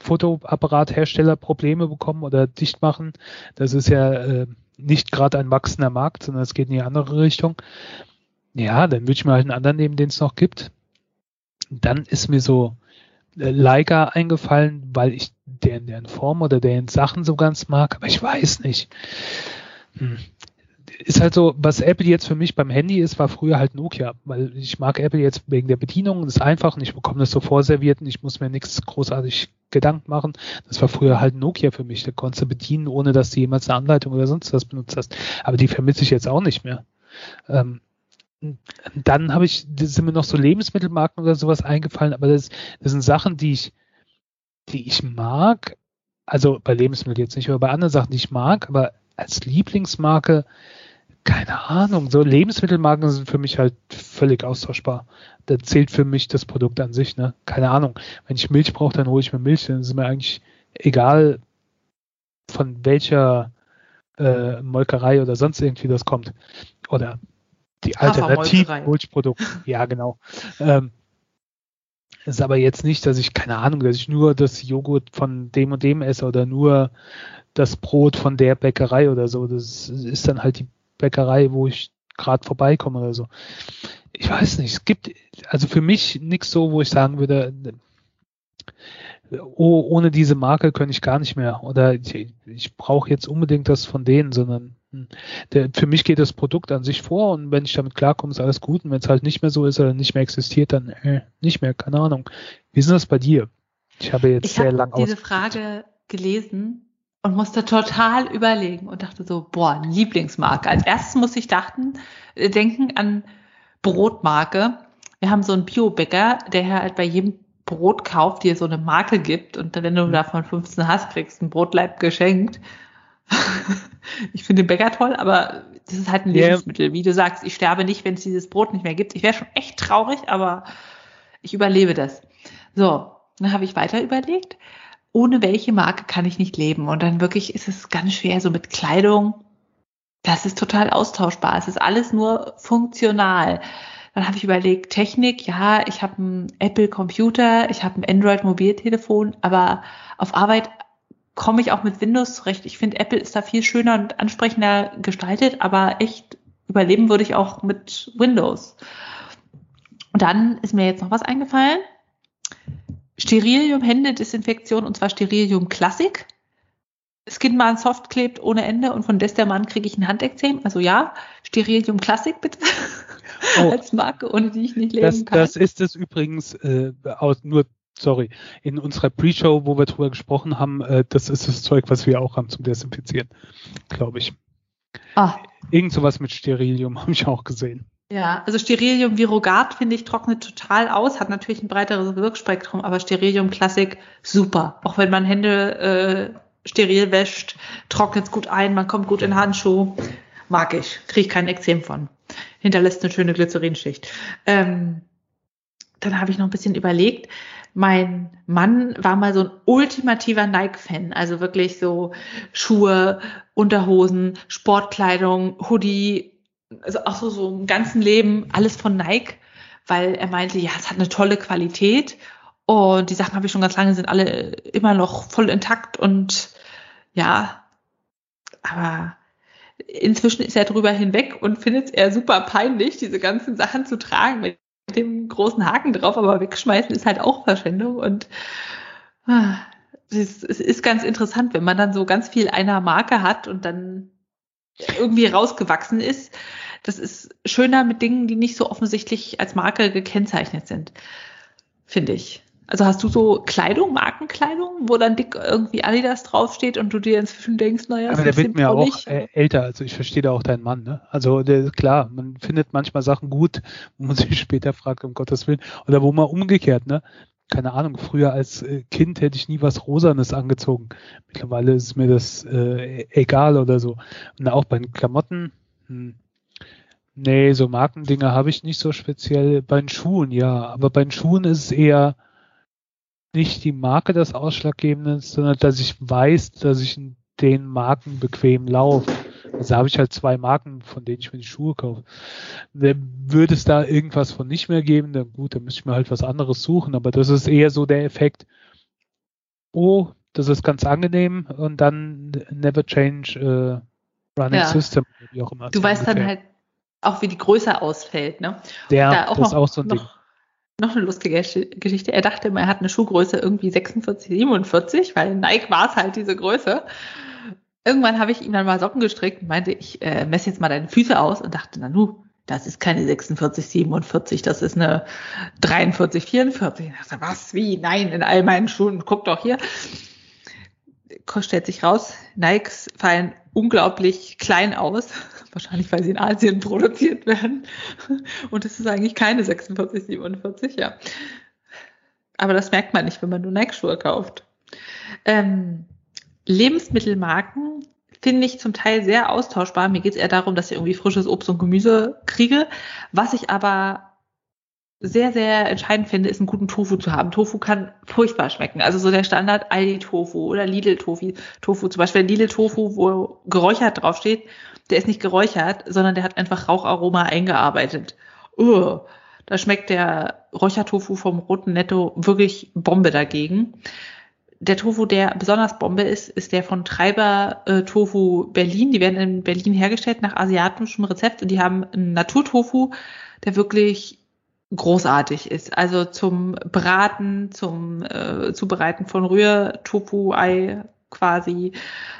Fotoapparathersteller Probleme bekommen oder dicht machen. Das ist ja äh, nicht gerade ein wachsender Markt, sondern es geht in die andere Richtung. Ja, dann würde ich mir halt einen anderen nehmen, den es noch gibt. Dann ist mir so äh, Leica eingefallen, weil ich deren, deren Form oder deren Sachen so ganz mag, aber ich weiß nicht. Hm ist halt so, was Apple jetzt für mich beim Handy ist, war früher halt Nokia, weil ich mag Apple jetzt wegen der Bedienung, ist einfach und ich bekomme das so vorserviert und ich muss mir nichts großartig Gedanken machen. Das war früher halt Nokia für mich, da konntest du bedienen, ohne dass du jemals eine Anleitung oder sonst was benutzt hast. Aber die vermisse ich jetzt auch nicht mehr. Ähm, dann habe ich, sind mir noch so Lebensmittelmarken oder sowas eingefallen, aber das, das sind Sachen, die ich, die ich mag, also bei Lebensmitteln jetzt nicht, aber bei anderen Sachen, die ich mag, aber als Lieblingsmarke, keine Ahnung, so Lebensmittelmarken sind für mich halt völlig austauschbar. Da zählt für mich das Produkt an sich, ne? Keine Ahnung. Wenn ich Milch brauche, dann hole ich mir Milch, dann ist mir eigentlich egal, von welcher äh, Molkerei oder sonst irgendwie das kommt. Oder die alternativen Milchprodukte. Ja, genau. Ähm, ist aber jetzt nicht, dass ich, keine Ahnung, dass ich nur das Joghurt von dem und dem esse oder nur das Brot von der Bäckerei oder so. Das ist dann halt die Bäckerei, wo ich gerade vorbeikomme oder so. Ich weiß nicht, es gibt also für mich nichts so, wo ich sagen würde, oh, ohne diese Marke könnte ich gar nicht mehr. Oder ich, ich brauche jetzt unbedingt das von denen, sondern hm, der, für mich geht das Produkt an sich vor und wenn ich damit klarkomme, ist alles gut. Und wenn es halt nicht mehr so ist oder nicht mehr existiert, dann äh, nicht mehr, keine Ahnung. Wie ist das bei dir? Ich habe jetzt ich sehr hab lang diese Frage gelesen und musste total überlegen und dachte so, boah, Lieblingsmarke. Als erstes muss ich dachten, denken an Brotmarke, Wir haben so einen Bio-Bäcker, der halt bei jedem Brot kauft, dir so eine Marke gibt und wenn du davon 15 hast, kriegst du ein Brotleib geschenkt. ich finde den Bäcker toll, aber das ist halt ein Lebensmittel. Yeah. Wie du sagst, ich sterbe nicht, wenn es dieses Brot nicht mehr gibt. Ich wäre schon echt traurig, aber ich überlebe das. So, dann habe ich weiter überlegt, ohne welche Marke kann ich nicht leben? Und dann wirklich ist es ganz schwer, so mit Kleidung. Das ist total austauschbar. Es ist alles nur funktional. Dann habe ich überlegt, Technik, ja, ich habe einen Apple Computer, ich habe ein Android Mobiltelefon, aber auf Arbeit komme ich auch mit Windows zurecht. Ich finde, Apple ist da viel schöner und ansprechender gestaltet, aber echt überleben würde ich auch mit Windows. Und dann ist mir jetzt noch was eingefallen. Sterilium-Händedesinfektion und zwar Sterilium Classic. Skinman Soft klebt ohne Ende und von Destermann kriege ich ein Handekzem. Also ja, Sterilium Classic bitte. Oh, Als Marke, ohne die ich nicht leben das, kann. Das ist es übrigens äh, aus, nur, sorry, in unserer Pre-Show, wo wir drüber gesprochen haben, äh, das ist das Zeug, was wir auch haben zum Desinfizieren, glaube ich. Ah. Irgend sowas mit Sterilium habe ich auch gesehen. Ja, also Sterilium Virogat finde ich trocknet total aus, hat natürlich ein breiteres Wirkspektrum, aber Sterilium Classic super. Auch wenn man Hände äh, steril wäscht, trocknet es gut ein, man kommt gut in Handschuh. Mag ich, kriege ich kein Ekzem von. Hinterlässt eine schöne Glycerinschicht. Ähm, dann habe ich noch ein bisschen überlegt. Mein Mann war mal so ein ultimativer Nike-Fan, also wirklich so Schuhe, Unterhosen, Sportkleidung, Hoodie, also auch so, so im ganzen Leben alles von Nike, weil er meinte, ja, es hat eine tolle Qualität und die Sachen habe ich schon ganz lange, sind alle immer noch voll intakt und ja, aber inzwischen ist er drüber hinweg und findet es eher super peinlich, diese ganzen Sachen zu tragen mit dem großen Haken drauf, aber wegschmeißen ist halt auch Verschwendung und ah, es ist ganz interessant, wenn man dann so ganz viel einer Marke hat und dann irgendwie rausgewachsen ist. Das ist schöner mit Dingen, die nicht so offensichtlich als Marke gekennzeichnet sind, finde ich. Also hast du so Kleidung, Markenkleidung, wo dann dick irgendwie Adidas draufsteht und du dir inzwischen denkst, naja, Aber der wird mir auch nicht. älter, also ich verstehe da auch deinen Mann, ne? Also der, klar, man findet manchmal Sachen gut, wo man sich später fragt, um Gottes Willen, oder wo man umgekehrt, ne? keine Ahnung, früher als äh, Kind hätte ich nie was Rosanes angezogen. Mittlerweile ist mir das äh, egal oder so. Und auch bei den Klamotten, hm, nee, so Markendinger habe ich nicht so speziell. Bei den Schuhen, ja, aber bei den Schuhen ist es eher nicht die Marke das Ausschlaggebende, sondern dass ich weiß, dass ich in den Marken bequem laufe. Also habe ich halt zwei Marken, von denen ich mir die Schuhe kaufe. Würde es da irgendwas von nicht mehr geben, dann gut, dann müsste ich mir halt was anderes suchen, aber das ist eher so der Effekt, oh, das ist ganz angenehm und dann never change uh, running ja. system, wie auch immer. Du weißt dann halt auch, wie die Größe ausfällt, ne? Ja, da das ist auch so ein noch, Ding. Noch eine lustige Geschichte. Er dachte immer, er hat eine Schuhgröße irgendwie 46, 47, weil Nike war es halt diese Größe irgendwann habe ich ihm dann mal Socken gestrickt und meinte, ich äh, messe jetzt mal deine Füße aus und dachte, na nu, das ist keine 46, 47, das ist eine 43, 44. Ich dachte, was, wie? Nein, in all meinen Schuhen, guck doch hier. Stellt sich raus, Nikes fallen unglaublich klein aus. Wahrscheinlich, weil sie in Asien produziert werden. Und es ist eigentlich keine 46, 47, ja. Aber das merkt man nicht, wenn man nur Nike-Schuhe kauft. Ähm, Lebensmittelmarken finde ich zum Teil sehr austauschbar. Mir geht es eher darum, dass ich irgendwie frisches Obst und Gemüse kriege. Was ich aber sehr, sehr entscheidend finde, ist einen guten Tofu zu haben. Tofu kann furchtbar schmecken. Also so der Standard Aldi-Tofu oder Lidl-Tofu. Tofu, zum Beispiel Lidl-Tofu, wo geräuchert draufsteht, der ist nicht geräuchert, sondern der hat einfach Raucharoma eingearbeitet. Uh, da schmeckt der Räuchertofu vom Roten Netto wirklich Bombe dagegen der Tofu, der besonders Bombe ist, ist der von Treiber äh, Tofu Berlin. Die werden in Berlin hergestellt nach asiatischem Rezept und die haben einen Naturtofu, der wirklich großartig ist. Also zum Braten, zum äh, Zubereiten von Rührtofu-Ei quasi.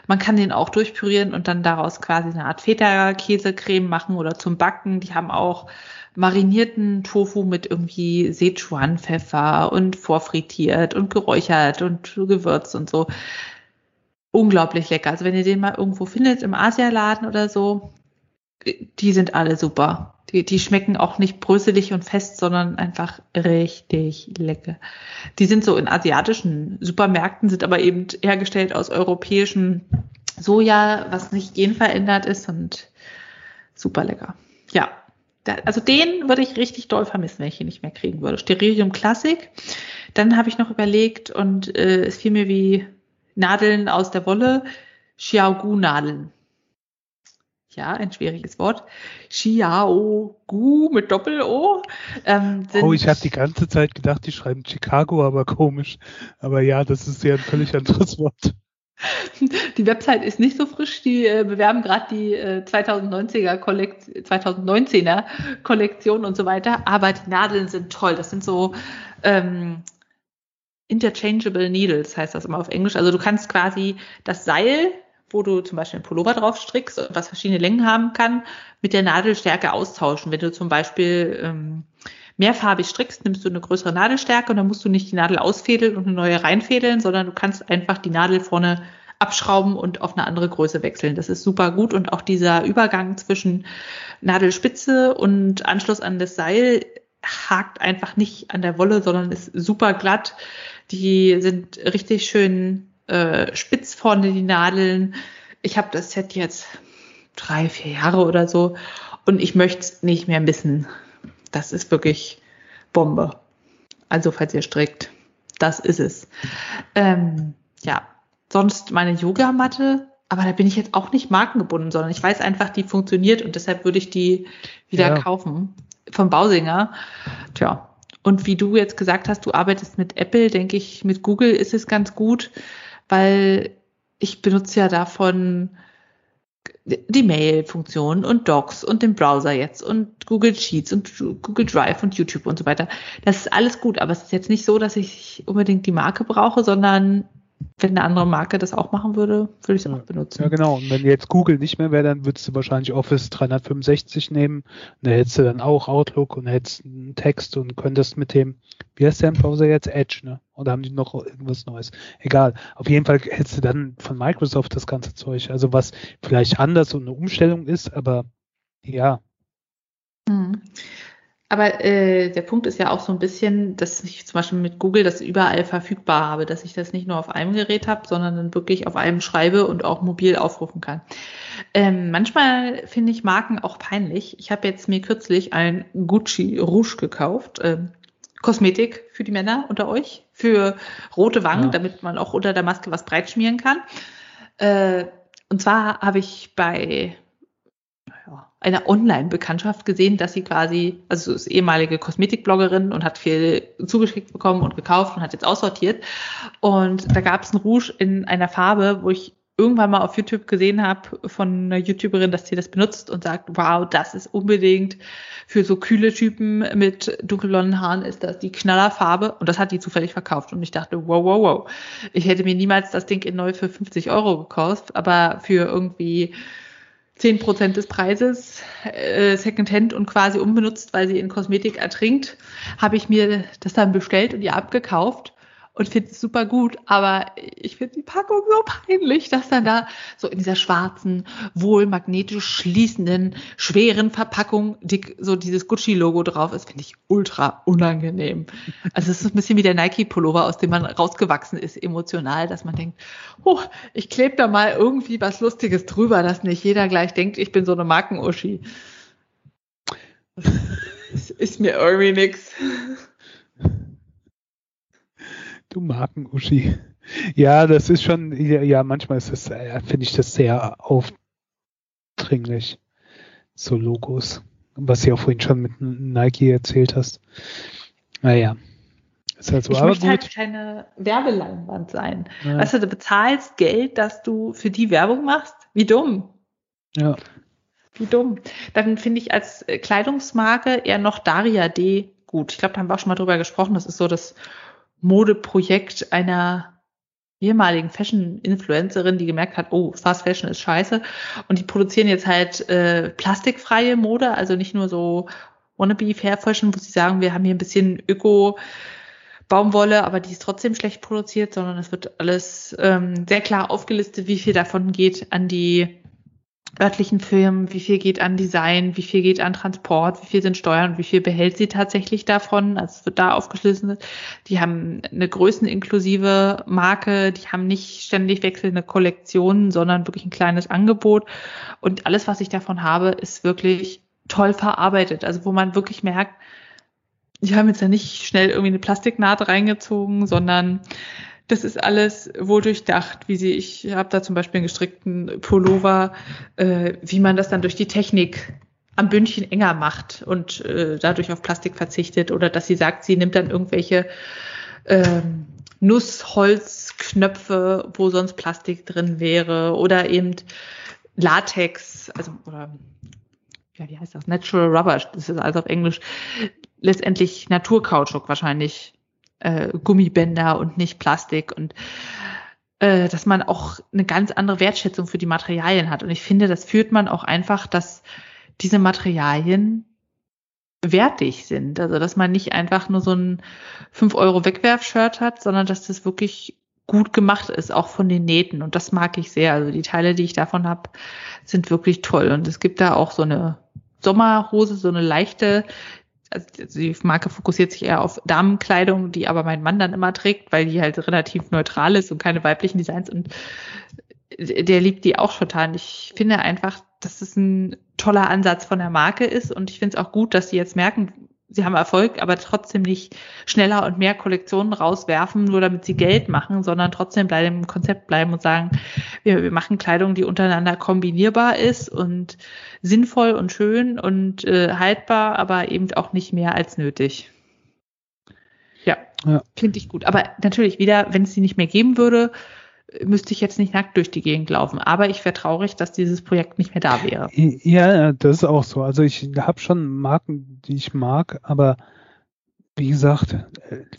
Man kann den auch durchpürieren und dann daraus quasi eine Art Feta-Käsecreme machen oder zum Backen. Die haben auch marinierten Tofu mit irgendwie Sichuan-Pfeffer und vorfrittiert und geräuchert und gewürzt und so. Unglaublich lecker. Also wenn ihr den mal irgendwo findet im Asialaden oder so, die sind alle super. Die, die schmecken auch nicht bröselig und fest, sondern einfach richtig lecker. Die sind so in asiatischen Supermärkten, sind aber eben hergestellt aus europäischem Soja, was nicht genverändert ist und super lecker. Ja, also den würde ich richtig doll vermissen, wenn ich ihn nicht mehr kriegen würde. Sterilium Classic. Dann habe ich noch überlegt und äh, es fiel mir wie Nadeln aus der Wolle, Xiaogu-Nadeln ja, ein schwieriges Wort. Xiao-Gu mit Doppel-O. Ähm, oh, ich habe die ganze Zeit gedacht, die schreiben Chicago, aber komisch. Aber ja, das ist ja ein völlig anderes Wort. Die Website ist nicht so frisch, die äh, bewerben gerade die äh, 2090er Kollekt 2019er Kollektion und so weiter, aber die Nadeln sind toll. Das sind so ähm, interchangeable Needles, heißt das immer auf Englisch. Also du kannst quasi das Seil wo du zum Beispiel einen Pullover drauf strickst, was verschiedene Längen haben kann, mit der Nadelstärke austauschen. Wenn du zum Beispiel ähm, mehrfarbig strickst, nimmst du eine größere Nadelstärke und dann musst du nicht die Nadel ausfädeln und eine neue reinfädeln, sondern du kannst einfach die Nadel vorne abschrauben und auf eine andere Größe wechseln. Das ist super gut und auch dieser Übergang zwischen Nadelspitze und Anschluss an das Seil hakt einfach nicht an der Wolle, sondern ist super glatt. Die sind richtig schön äh, spitz vorne die Nadeln. Ich habe das Set jetzt drei, vier Jahre oder so und ich möchte es nicht mehr missen. Das ist wirklich Bombe. Also falls ihr strickt, das ist es. Ähm, ja, sonst meine Yogamatte, aber da bin ich jetzt auch nicht markengebunden, sondern ich weiß einfach, die funktioniert und deshalb würde ich die wieder ja. kaufen vom Bausinger. Tja, und wie du jetzt gesagt hast, du arbeitest mit Apple, denke ich, mit Google ist es ganz gut weil ich benutze ja davon die Mail-Funktion und Docs und den Browser jetzt und Google Sheets und Google Drive und YouTube und so weiter. Das ist alles gut, aber es ist jetzt nicht so, dass ich unbedingt die Marke brauche, sondern wenn eine andere Marke das auch machen würde, würde ich es auch benutzen. Ja, genau. Und wenn jetzt Google nicht mehr wäre, dann würdest du wahrscheinlich Office 365 nehmen. Und da hättest du dann auch Outlook und hättest einen Text und könntest mit dem, wie heißt der im Browser jetzt? Edge, ne? Oder haben die noch irgendwas Neues? Egal. Auf jeden Fall hättest du dann von Microsoft das ganze Zeug. Also was vielleicht anders und eine Umstellung ist, aber ja. Mhm. Aber äh, der Punkt ist ja auch so ein bisschen, dass ich zum Beispiel mit Google das überall verfügbar habe, dass ich das nicht nur auf einem Gerät habe, sondern dann wirklich auf einem schreibe und auch mobil aufrufen kann. Ähm, manchmal finde ich Marken auch peinlich. Ich habe jetzt mir kürzlich ein Gucci Rouge gekauft. Ähm, Kosmetik für die Männer unter euch, für rote Wangen, ja. damit man auch unter der Maske was breit schmieren kann. Äh, und zwar habe ich bei einer Online-Bekanntschaft gesehen, dass sie quasi, also ist ehemalige Kosmetikbloggerin und hat viel zugeschickt bekommen und gekauft und hat jetzt aussortiert. Und da gab es ein Rouge in einer Farbe, wo ich irgendwann mal auf YouTube gesehen habe von einer YouTuberin, dass sie das benutzt und sagt, wow, das ist unbedingt für so kühle Typen mit dunkelblonden Haaren ist das die Knallerfarbe und das hat die zufällig verkauft und ich dachte, wow, wow, wow. Ich hätte mir niemals das Ding in neu für 50 Euro gekauft, aber für irgendwie 10 Prozent des Preises äh, Secondhand und quasi unbenutzt, weil sie in Kosmetik ertrinkt, habe ich mir das dann bestellt und ihr abgekauft und finde es super gut, aber ich finde die Packung so peinlich, dass dann da so in dieser schwarzen, wohl magnetisch schließenden, schweren Verpackung dick, so dieses Gucci-Logo drauf ist, finde ich ultra unangenehm. Also es ist ein bisschen wie der Nike-Pullover, aus dem man rausgewachsen ist, emotional, dass man denkt, oh, ich klebe da mal irgendwie was Lustiges drüber, dass nicht jeder gleich denkt, ich bin so eine Markenuschi. Das ist mir irgendwie nix. Du Marken-Uschi. Ja, das ist schon, ja, manchmal ist das, äh, finde ich das sehr aufdringlich. So Logos. Was du ja vorhin schon mit Nike erzählt hast. Naja. Ist halt so, ich aber möchte halt gut. halt keine Werbeleinwand sein. Ja. Weißt du, du bezahlst Geld, dass du für die Werbung machst. Wie dumm. Ja. Wie dumm. Dann finde ich als Kleidungsmarke eher noch Daria D gut. Ich glaube, da haben wir auch schon mal drüber gesprochen. Das ist so das Modeprojekt einer ehemaligen Fashion-Influencerin, die gemerkt hat, oh, Fast Fashion ist scheiße. Und die produzieren jetzt halt äh, plastikfreie Mode, also nicht nur so wannabe Fair Fashion, wo sie sagen, wir haben hier ein bisschen Öko Baumwolle, aber die ist trotzdem schlecht produziert, sondern es wird alles ähm, sehr klar aufgelistet, wie viel davon geht an die örtlichen Firmen, wie viel geht an Design, wie viel geht an Transport, wie viel sind Steuern wie viel behält sie tatsächlich davon. Also es wird da aufgeschlüsselt. Die haben eine größeninklusive Marke, die haben nicht ständig wechselnde Kollektionen, sondern wirklich ein kleines Angebot. Und alles, was ich davon habe, ist wirklich toll verarbeitet. Also wo man wirklich merkt, die haben jetzt ja nicht schnell irgendwie eine Plastiknaht reingezogen, sondern das ist alles wohl durchdacht, wie sie, ich habe da zum Beispiel einen gestrickten Pullover, äh, wie man das dann durch die Technik am Bündchen enger macht und äh, dadurch auf Plastik verzichtet oder dass sie sagt, sie nimmt dann irgendwelche ähm, Nussholzknöpfe, wo sonst Plastik drin wäre oder eben Latex, also oder ja, wie heißt das? Natural Rubber, das ist also auf Englisch letztendlich Naturkautschuk wahrscheinlich äh, Gummibänder und nicht Plastik und äh, dass man auch eine ganz andere Wertschätzung für die Materialien hat. Und ich finde, das führt man auch einfach, dass diese Materialien wertig sind. Also dass man nicht einfach nur so ein 5 Euro Wegwerf-Shirt hat, sondern dass das wirklich gut gemacht ist, auch von den Nähten. Und das mag ich sehr. Also die Teile, die ich davon habe, sind wirklich toll. Und es gibt da auch so eine Sommerhose, so eine leichte, also die Marke fokussiert sich eher auf Damenkleidung, die aber mein Mann dann immer trägt, weil die halt relativ neutral ist und keine weiblichen Designs und der liebt die auch total. Ich finde einfach, dass es ein toller Ansatz von der Marke ist und ich finde es auch gut, dass sie jetzt merken, sie haben Erfolg, aber trotzdem nicht schneller und mehr Kollektionen rauswerfen, nur damit sie Geld machen, sondern trotzdem bei dem Konzept bleiben und sagen, wir, wir machen Kleidung, die untereinander kombinierbar ist und sinnvoll und schön und äh, haltbar, aber eben auch nicht mehr als nötig. Ja, ja. finde ich gut. Aber natürlich wieder, wenn es sie nicht mehr geben würde, müsste ich jetzt nicht nackt durch die Gegend laufen. Aber ich wäre traurig, dass dieses Projekt nicht mehr da wäre. Ja, das ist auch so. Also ich habe schon Marken, die ich mag, aber wie gesagt,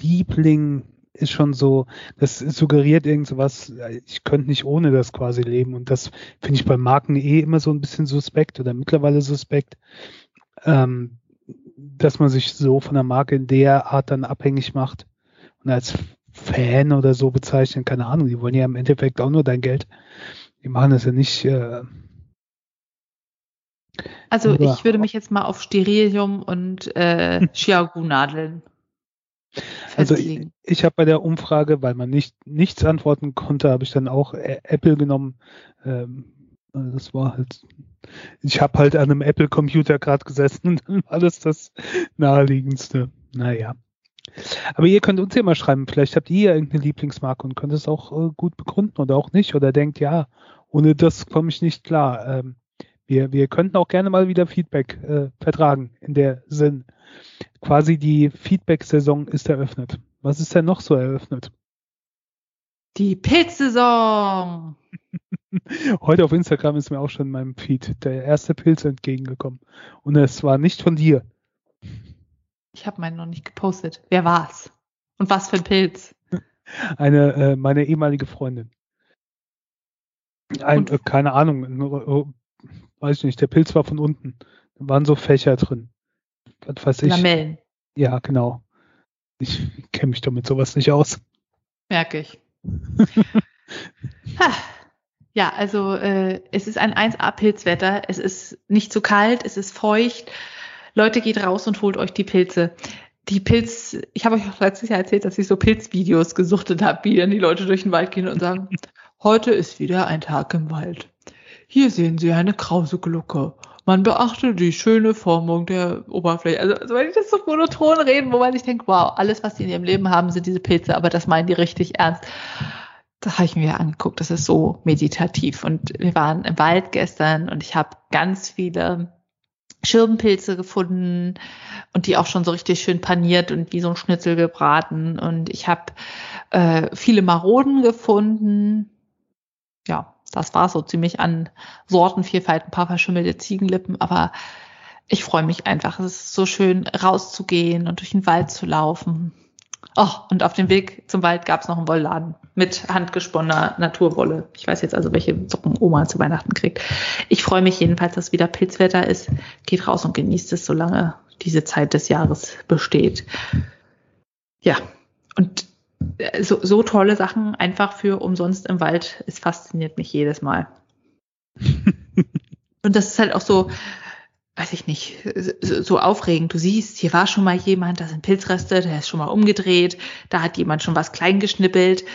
Liebling ist schon so, das suggeriert irgend sowas, ich könnte nicht ohne das quasi leben. Und das finde ich bei Marken eh immer so ein bisschen suspekt oder mittlerweile suspekt, ähm, dass man sich so von der Marke in der Art dann abhängig macht. Und als Fan oder so bezeichnen, keine Ahnung, die wollen ja im Endeffekt auch nur dein Geld. Die machen das ja nicht. Äh, also ich würde mich jetzt mal auf Sterilium und äh, Chiagu-Nadeln also ich, ich habe bei der Umfrage, weil man nicht nichts antworten konnte, habe ich dann auch Apple genommen. Ähm, also das war halt, ich habe halt an einem Apple-Computer gerade gesessen und dann war das das naheliegendste. Naja. Aber ihr könnt uns ja mal schreiben, vielleicht habt ihr irgendeine Lieblingsmarke und könnt es auch äh, gut begründen oder auch nicht oder denkt, ja, ohne das komme ich nicht klar. Ähm, wir, wir könnten auch gerne mal wieder Feedback äh, vertragen in der Sinn. Quasi die Feedback-Saison ist eröffnet. Was ist denn noch so eröffnet? Die Pilzsaison! Heute auf Instagram ist mir auch schon in meinem Feed der erste Pilz entgegengekommen. Und es war nicht von dir. Ich habe meinen noch nicht gepostet. Wer war's? Und was für ein Pilz? Eine, äh, meine ehemalige Freundin. Ein, äh, keine Ahnung, äh, weiß ich nicht, der Pilz war von unten. Da waren so Fächer drin. Was weiß ich. Lamellen. Ja, genau. Ich kenne mich damit sowas nicht aus. Merke ich. ja, also äh, es ist ein 1A-Pilzwetter. Es ist nicht zu kalt, es ist feucht. Leute, geht raus und holt euch die Pilze. Die Pilz, ich habe euch auch letztes Jahr erzählt, dass ich so Pilzvideos gesuchtet habe, wie dann die Leute durch den Wald gehen und sagen, heute ist wieder ein Tag im Wald. Hier sehen Sie eine krause Glucke. Man beachte die schöne Formung der Oberfläche. Also, also wenn ich das so monoton reden, wo man sich denkt, wow, alles, was die in ihrem Leben haben, sind diese Pilze, aber das meinen die richtig ernst. Das habe ich mir angeguckt. Das ist so meditativ. Und wir waren im Wald gestern und ich habe ganz viele Schirmpilze gefunden und die auch schon so richtig schön paniert und wie so ein Schnitzel gebraten. Und ich habe äh, viele Maroden gefunden. Ja, das war so ziemlich an Sortenvielfalt, ein paar verschimmelte Ziegenlippen, aber ich freue mich einfach. Es ist so schön rauszugehen und durch den Wald zu laufen. Oh, und auf dem Weg zum Wald gab es noch einen Wollladen mit handgesponnener Naturwolle. Ich weiß jetzt also, welche Socken Oma zu Weihnachten kriegt. Ich freue mich jedenfalls, dass wieder Pilzwetter ist. Geht raus und genießt es, solange diese Zeit des Jahres besteht. Ja, und äh, so, so tolle Sachen einfach für umsonst im Wald. Es fasziniert mich jedes Mal. Und das ist halt auch so, weiß ich nicht, so aufregend. Du siehst, hier war schon mal jemand, da sind Pilzreste, der ist schon mal umgedreht, da hat jemand schon was klein geschnippelt.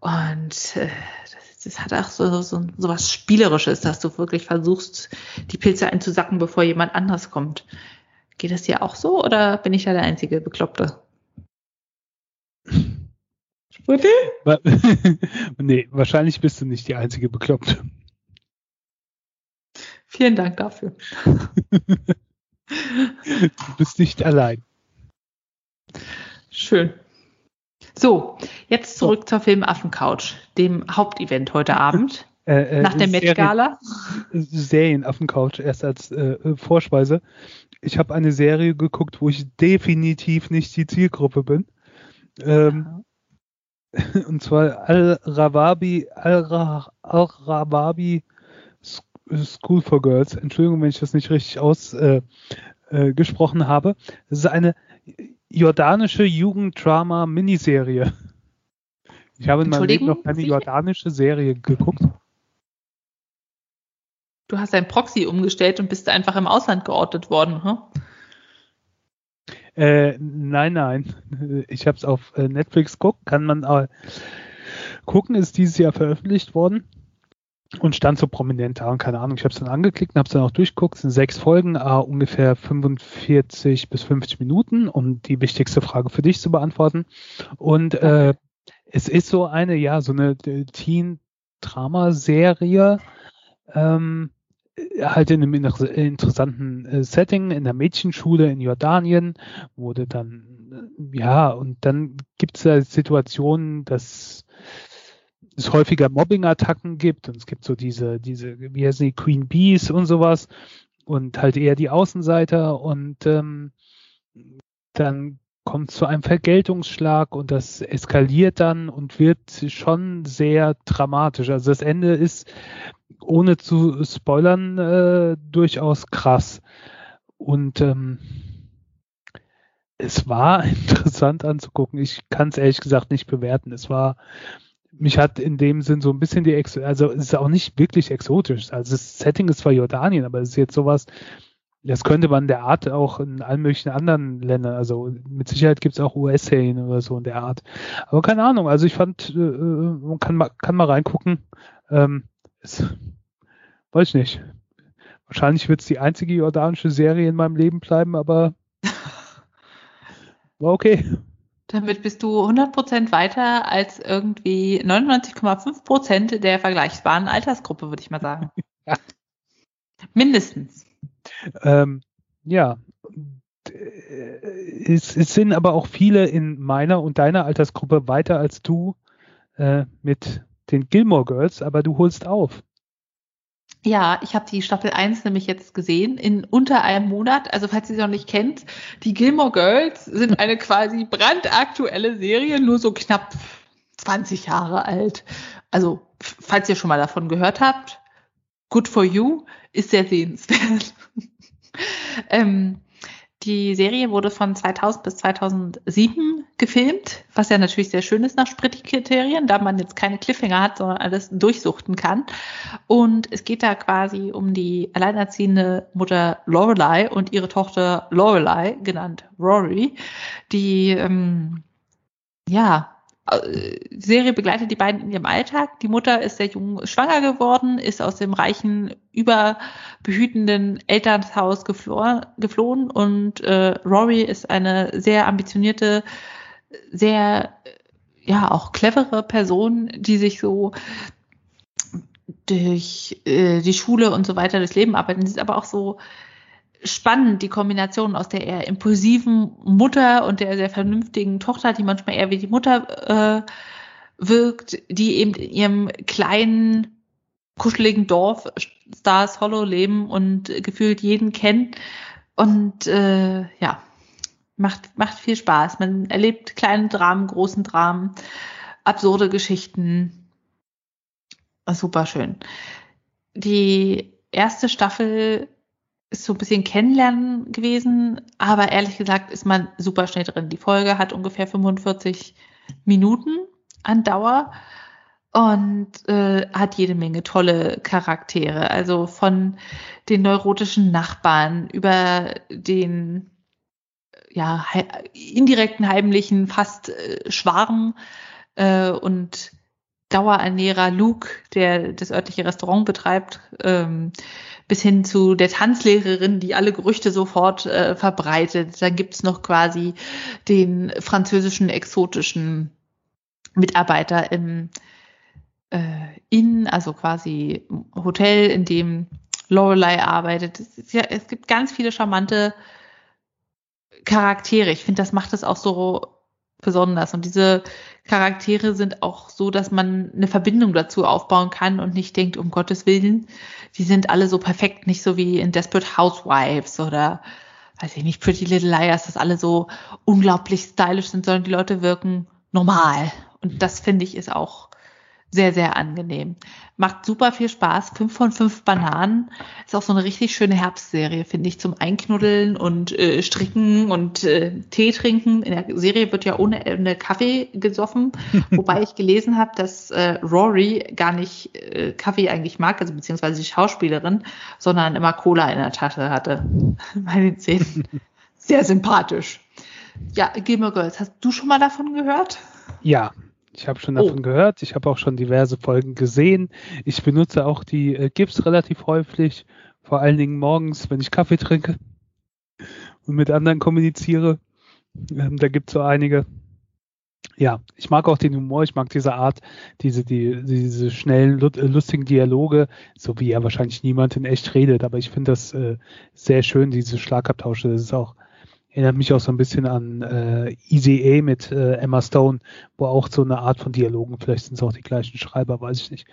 Und äh, das, das hat auch so, so, so was Spielerisches, dass du wirklich versuchst, die Pilze einzusacken, bevor jemand anders kommt. Geht das dir auch so oder bin ich da der einzige Bekloppte? Bitte? nee, wahrscheinlich bist du nicht die einzige Bekloppte. Vielen Dank dafür. du bist nicht allein. Schön. So, jetzt zurück so. zur Filmaffencouch, dem Hauptevent heute Abend. Äh, äh, nach der Met Gala. Serienaffencouch erst als äh, Vorspeise. Ich habe eine Serie geguckt, wo ich definitiv nicht die Zielgruppe bin. Ähm, und zwar Al-Rawabi, Al-Rawabi School for Girls. Entschuldigung, wenn ich das nicht richtig ausgesprochen äh, äh, habe. Das ist eine jordanische Jugenddrama-Miniserie. Ich habe in meinem Leben noch keine jordanische Serie geguckt. Du hast dein Proxy umgestellt und bist einfach im Ausland geortet worden, hm? Äh, nein, nein. Ich habe es auf äh, Netflix geguckt. Kann man äh, gucken, ist dieses Jahr veröffentlicht worden und stand so prominent da und keine Ahnung. Ich habe es dann angeklickt und habe es dann auch durchgeguckt. Es sind sechs Folgen, äh, ungefähr 45 bis 50 Minuten, um die wichtigste Frage für dich zu beantworten. Und äh, es ist so eine, ja, so eine äh, Teen-Drama-Serie. Ähm, halt in einem interessanten äh, Setting in der Mädchenschule in Jordanien wurde dann äh, ja und dann gibt es da Situationen, dass es häufiger Mobbing-Attacken gibt und es gibt so diese diese wie heißen die Queen Bees und sowas und halt eher die Außenseiter und ähm, dann kommt zu einem Vergeltungsschlag und das eskaliert dann und wird schon sehr dramatisch. Also das Ende ist ohne zu spoilern, äh, durchaus krass. Und ähm, es war interessant anzugucken. Ich kann es ehrlich gesagt nicht bewerten. Es war, mich hat in dem Sinn so ein bisschen die, Ex also es ist auch nicht wirklich exotisch. Also das Setting ist zwar Jordanien, aber es ist jetzt sowas, das könnte man der Art auch in allen möglichen anderen Ländern, also mit Sicherheit gibt es auch US-Serien oder so in der Art. Aber keine Ahnung, also ich fand, äh, äh man kann mal, kann mal reingucken. Ähm, es, weiß ich nicht. Wahrscheinlich wird es die einzige jordanische Serie in meinem Leben bleiben, aber war okay. Damit bist du 100% weiter als irgendwie 99,5% der vergleichbaren Altersgruppe, würde ich mal sagen. ja. Mindestens. Ähm, ja. Es, es, sind aber auch viele in meiner und deiner Altersgruppe weiter als du äh, mit den Gilmore Girls, aber du holst auf. Ja, ich habe die Staffel 1 nämlich jetzt gesehen in unter einem Monat. Also falls ihr sie noch nicht kennt, die Gilmore Girls sind eine quasi brandaktuelle Serie, nur so knapp 20 Jahre alt. Also falls ihr schon mal davon gehört habt, good for you, ist sehr sehenswert. ähm, die Serie wurde von 2000 bis 2007 gefilmt, was ja natürlich sehr schön ist nach Spritty-Kriterien, da man jetzt keine Cliffhanger hat, sondern alles durchsuchten kann. Und es geht da quasi um die alleinerziehende Mutter Lorelei und ihre Tochter Lorelei, genannt Rory, die ähm, ja Serie begleitet die beiden in ihrem Alltag. Die Mutter ist sehr jung schwanger geworden, ist aus dem reichen, überbehütenden Elternhaus geflohen, geflohen und äh, Rory ist eine sehr ambitionierte, sehr ja auch clevere Person, die sich so durch äh, die Schule und so weiter durchs Leben arbeitet. Sie ist aber auch so spannend, die Kombination aus der eher impulsiven Mutter und der sehr vernünftigen Tochter, die manchmal eher wie die Mutter äh, wirkt, die eben in ihrem kleinen, kuscheligen Dorf Stars Hollow leben und gefühlt jeden kennen. Und äh, ja, macht, macht viel Spaß. Man erlebt kleine Dramen, großen Dramen, absurde Geschichten. Super schön. Die erste Staffel ist so ein bisschen Kennenlernen gewesen, aber ehrlich gesagt ist man super schnell drin. Die Folge hat ungefähr 45 Minuten an Dauer und äh, hat jede Menge tolle Charaktere. Also von den neurotischen Nachbarn über den ja, indirekten, heimlichen, fast äh, Schwarm äh, und Dauerernährer Luke, der das örtliche Restaurant betreibt, ähm, bis hin zu der Tanzlehrerin, die alle Gerüchte sofort äh, verbreitet. Dann gibt's noch quasi den französischen exotischen Mitarbeiter im äh, Inn, also quasi Hotel, in dem Lorelei arbeitet. Es, ja, es gibt ganz viele charmante Charaktere. Ich finde, das macht es auch so besonders. Und diese Charaktere sind auch so, dass man eine Verbindung dazu aufbauen kann und nicht denkt, um Gottes Willen, die sind alle so perfekt, nicht so wie in Desperate Housewives oder weiß ich nicht, Pretty Little Liars, dass alle so unglaublich stylisch sind, sondern die Leute wirken normal. Und das finde ich ist auch sehr, sehr angenehm. Macht super viel Spaß. Fünf von fünf Bananen. Ist auch so eine richtig schöne Herbstserie, finde ich, zum Einknuddeln und äh, Stricken und äh, Tee trinken. In der Serie wird ja ohne Ende Kaffee gesoffen, wobei ich gelesen habe, dass äh, Rory gar nicht äh, Kaffee eigentlich mag, also beziehungsweise die Schauspielerin, sondern immer Cola in der Tasche hatte bei den. Sehr sympathisch. Ja, Gilmore Girls, hast du schon mal davon gehört? Ja, ich habe schon davon oh. gehört, ich habe auch schon diverse Folgen gesehen. Ich benutze auch die äh, GIFs relativ häufig, vor allen Dingen morgens, wenn ich Kaffee trinke und mit anderen kommuniziere. Ähm, da gibt es so einige. Ja, ich mag auch den Humor, ich mag diese Art, diese, die, diese schnellen, äh, lustigen Dialoge, so wie ja wahrscheinlich niemand in echt redet, aber ich finde das äh, sehr schön, diese Schlagabtausche. Das ist auch Erinnert mich auch so ein bisschen an äh, Easy A mit äh, Emma Stone, wo auch so eine Art von Dialogen, vielleicht sind es auch die gleichen Schreiber, weiß ich nicht.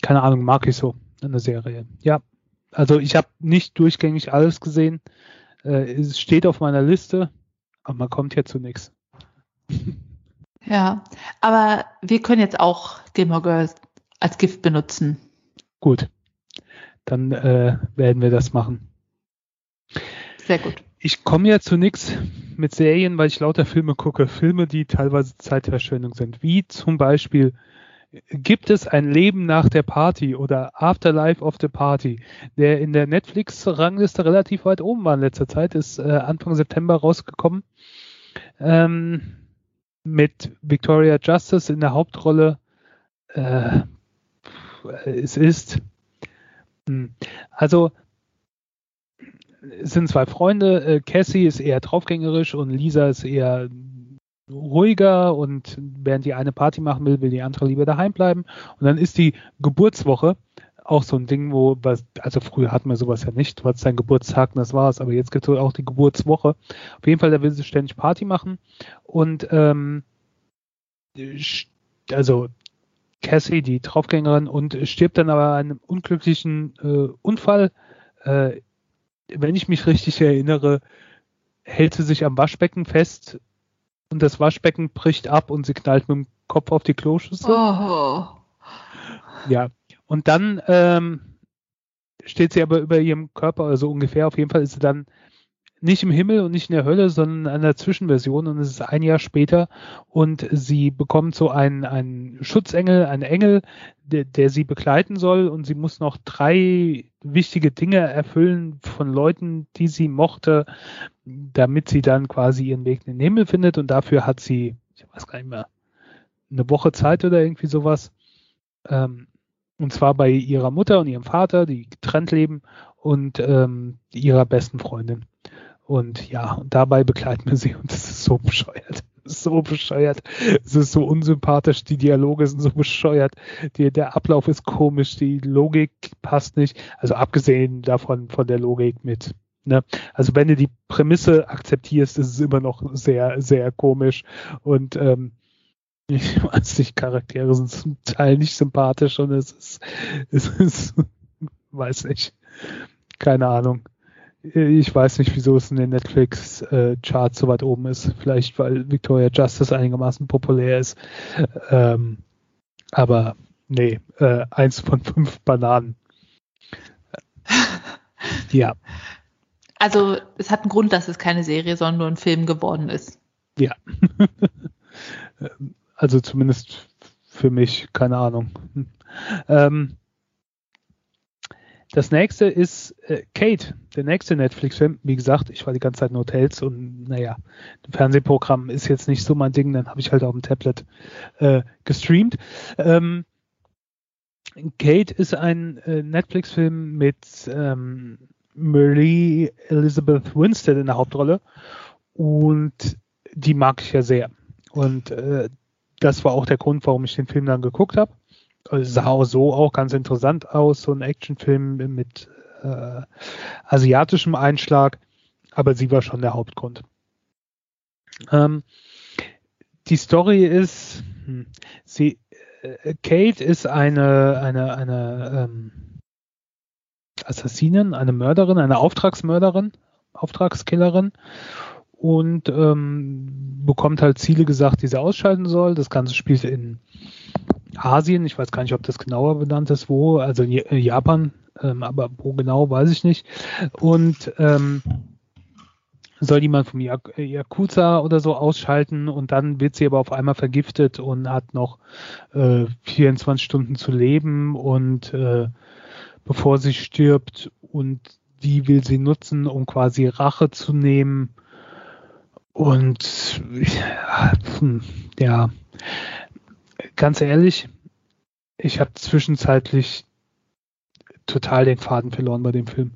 Keine Ahnung, mag ich so in der Serie. Ja, also ich habe nicht durchgängig alles gesehen. Äh, es steht auf meiner Liste, aber man kommt hier zu nichts. Ja, aber wir können jetzt auch Gilmore Girls als Gift benutzen. Gut, dann äh, werden wir das machen. Sehr gut ich komme ja zu nichts mit Serien, weil ich lauter Filme gucke. Filme, die teilweise Zeitverschwendung sind. Wie zum Beispiel Gibt es ein Leben nach der Party oder Afterlife of the Party, der in der Netflix-Rangliste relativ weit oben war in letzter Zeit, ist äh, Anfang September rausgekommen. Ähm, mit Victoria Justice in der Hauptrolle. Äh, es ist. Hm, also es sind zwei Freunde. Äh, Cassie ist eher draufgängerisch und Lisa ist eher ruhiger und während die eine Party machen will, will die andere lieber daheim bleiben. Und dann ist die Geburtswoche auch so ein Ding, wo, also früher hatten wir sowas ja nicht, du hattest Geburtstag und das war's, aber jetzt gibt es auch die Geburtswoche. Auf jeden Fall, da will sie ständig Party machen und ähm, also Cassie, die Draufgängerin, und stirbt dann aber einem unglücklichen äh, Unfall äh, wenn ich mich richtig erinnere, hält sie sich am Waschbecken fest und das Waschbecken bricht ab und sie knallt mit dem Kopf auf die Kloschüssel. Oh. Ja. Und dann ähm, steht sie aber über ihrem Körper, also ungefähr, auf jeden Fall ist sie dann nicht im Himmel und nicht in der Hölle, sondern in einer Zwischenversion und es ist ein Jahr später und sie bekommt so einen, einen Schutzengel, einen Engel, der, der sie begleiten soll und sie muss noch drei wichtige Dinge erfüllen von Leuten, die sie mochte, damit sie dann quasi ihren Weg in den Himmel findet und dafür hat sie, ich weiß gar nicht mehr, eine Woche Zeit oder irgendwie sowas. Ähm, und zwar bei ihrer Mutter und ihrem Vater, die getrennt leben und ähm, ihrer besten Freundin. Und ja, und dabei begleiten wir sie und es ist so bescheuert. So bescheuert. Es ist so unsympathisch, die Dialoge sind so bescheuert. Die, der Ablauf ist komisch, die Logik passt nicht. Also abgesehen davon von der Logik mit. Ne? Also wenn du die Prämisse akzeptierst, ist es immer noch sehr, sehr komisch. Und ähm, ich weiß nicht, Charaktere sind zum Teil nicht sympathisch und es ist, es ist, weiß nicht, keine Ahnung ich weiß nicht, wieso es in den Netflix-Charts äh, so weit oben ist. Vielleicht, weil Victoria Justice einigermaßen populär ist. Ähm, aber nee, äh, eins von fünf Bananen. ja. Also es hat einen Grund, dass es keine Serie, sondern nur ein Film geworden ist. Ja. also zumindest für mich, keine Ahnung. Ähm, das nächste ist äh, Kate, der nächste Netflix-Film. Wie gesagt, ich war die ganze Zeit in Hotels und naja, Fernsehprogramm ist jetzt nicht so mein Ding, dann habe ich halt auf dem Tablet äh, gestreamt. Ähm, Kate ist ein äh, Netflix-Film mit ähm, Marie Elizabeth Winstead in der Hauptrolle und die mag ich ja sehr. Und äh, das war auch der Grund, warum ich den Film dann geguckt habe. Sah so auch ganz interessant aus, so ein Actionfilm mit äh, asiatischem Einschlag, aber sie war schon der Hauptgrund. Ähm, die Story ist, hm, sie, äh, Kate ist eine, eine, eine ähm, Assassinin, eine Mörderin, eine Auftragsmörderin, Auftragskillerin und ähm, bekommt halt Ziele gesagt, die sie ausschalten soll. Das Ganze spielt in Asien, ich weiß gar nicht, ob das genauer benannt ist, wo, also äh, Japan, ähm, aber wo genau, weiß ich nicht. Und ähm, soll jemand vom Yakuza oder so ausschalten und dann wird sie aber auf einmal vergiftet und hat noch äh, 24 Stunden zu leben und äh, bevor sie stirbt und die will sie nutzen, um quasi Rache zu nehmen und ja ganz ehrlich, ich habe zwischenzeitlich total den Faden verloren bei dem Film.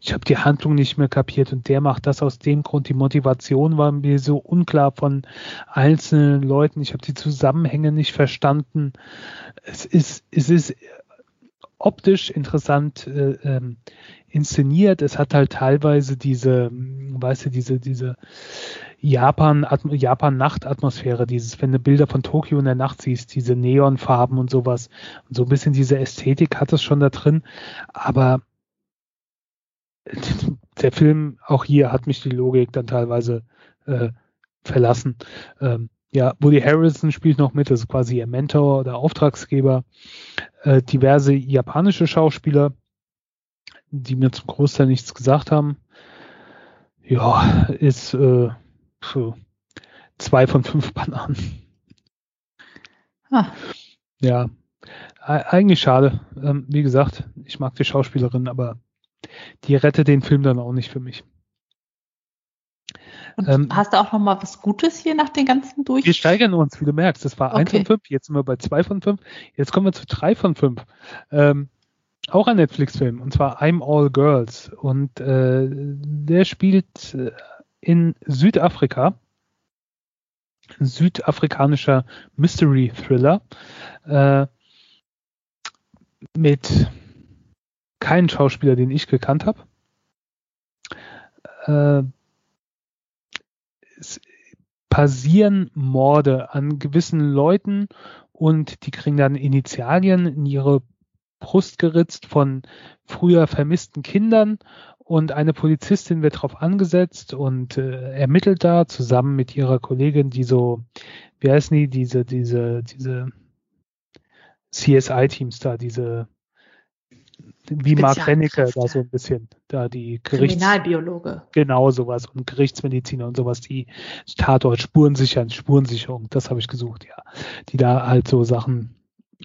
Ich habe die Handlung nicht mehr kapiert und der macht das aus dem Grund. Die Motivation war mir so unklar von einzelnen Leuten. Ich habe die Zusammenhänge nicht verstanden. Es ist, es ist optisch interessant äh, ähm, inszeniert. Es hat halt teilweise diese, weißt du, diese, diese Japan, Japan Nachtatmosphäre, dieses, wenn du Bilder von Tokio in der Nacht siehst, diese Neonfarben und sowas. Und so ein bisschen diese Ästhetik hat es schon da drin. Aber der Film, auch hier hat mich die Logik dann teilweise äh, verlassen. Ähm, ja, Woody Harrison spielt noch mit, das ist quasi ihr Mentor oder Auftragsgeber. Äh, diverse japanische Schauspieler, die mir zum Großteil nichts gesagt haben. Ja, ist äh, so zwei von fünf Bananen. Ah. Ja, eigentlich schade. Ähm, wie gesagt, ich mag die Schauspielerin, aber die rettet den Film dann auch nicht für mich. Und ähm, hast du auch noch mal was Gutes hier nach den ganzen durch? Wir steigern uns, wie du merkst. Das war okay. 1 von 5, jetzt sind wir bei 2 von 5. Jetzt kommen wir zu 3 von 5. Ähm, auch ein Netflix-Film, und zwar I'm All Girls. Und äh, der spielt äh, in Südafrika. Ein südafrikanischer Mystery-Thriller. Äh, mit keinem Schauspieler, den ich gekannt habe. Äh, passieren Morde an gewissen Leuten und die kriegen dann Initialien in ihre Brust geritzt von früher vermissten Kindern und eine Polizistin wird darauf angesetzt und äh, ermittelt da zusammen mit ihrer Kollegin, die so, wie heißen die, diese, diese, diese CSI-Teams da, diese wie Mark Rennecke da so ein bisschen, da die Gerichts Kriminalbiologe. Genau sowas und Gerichtsmediziner und sowas, die Tatort Spurensichern, Spurensicherung, das habe ich gesucht, ja, die da halt so Sachen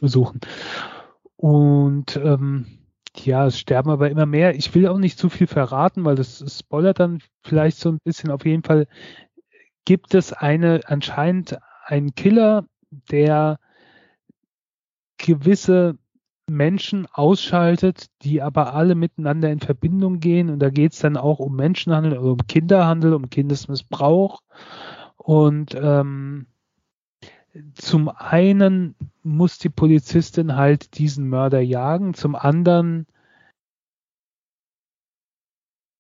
suchen. Und ähm, ja, es sterben aber immer mehr. Ich will auch nicht zu viel verraten, weil das spoilert dann vielleicht so ein bisschen. Auf jeden Fall gibt es eine anscheinend einen Killer, der gewisse Menschen ausschaltet, die aber alle miteinander in Verbindung gehen. Und da geht es dann auch um Menschenhandel, also um Kinderhandel, um Kindesmissbrauch. Und ähm, zum einen muss die Polizistin halt diesen Mörder jagen, zum anderen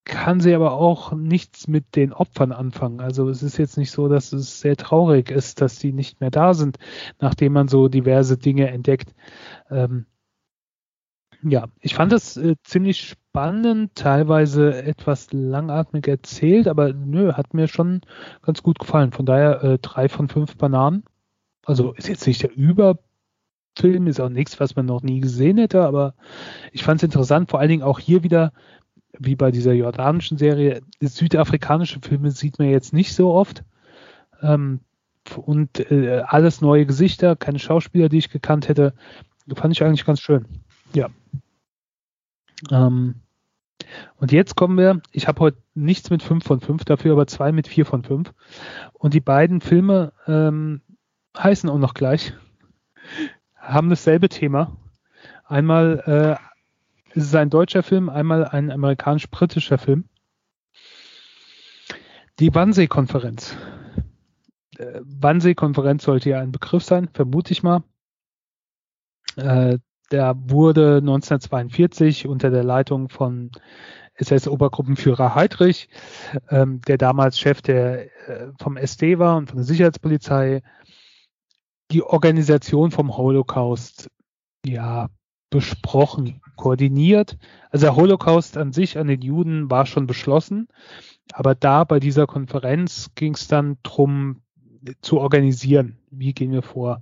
kann sie aber auch nichts mit den Opfern anfangen. Also es ist jetzt nicht so, dass es sehr traurig ist, dass die nicht mehr da sind, nachdem man so diverse Dinge entdeckt. Ähm, ja, ich fand das äh, ziemlich spannend, teilweise etwas langatmig erzählt, aber nö, hat mir schon ganz gut gefallen. Von daher äh, drei von fünf Bananen. Also ist jetzt nicht der Überfilm, ist auch nichts, was man noch nie gesehen hätte, aber ich fand es interessant, vor allen Dingen auch hier wieder, wie bei dieser jordanischen Serie, südafrikanische Filme sieht man jetzt nicht so oft. Ähm, und äh, alles neue Gesichter, keine Schauspieler, die ich gekannt hätte. Fand ich eigentlich ganz schön. Ja. Ähm, und jetzt kommen wir, ich habe heute nichts mit 5 von 5, dafür aber zwei mit 4 von 5. Und die beiden Filme ähm, heißen auch noch gleich, haben dasselbe Thema. Einmal äh, ist es ein deutscher Film, einmal ein amerikanisch-britischer Film. Die Wannsee-Konferenz. Äh, Wannsee-Konferenz sollte ja ein Begriff sein, vermute ich mal. Äh, der wurde 1942 unter der Leitung von SS-Obergruppenführer Heydrich, ähm, der damals Chef der, äh, vom SD war und von der Sicherheitspolizei, die Organisation vom Holocaust ja besprochen, koordiniert. Also der Holocaust an sich an den Juden war schon beschlossen, aber da bei dieser Konferenz ging es dann drum zu organisieren. Wie gehen wir vor?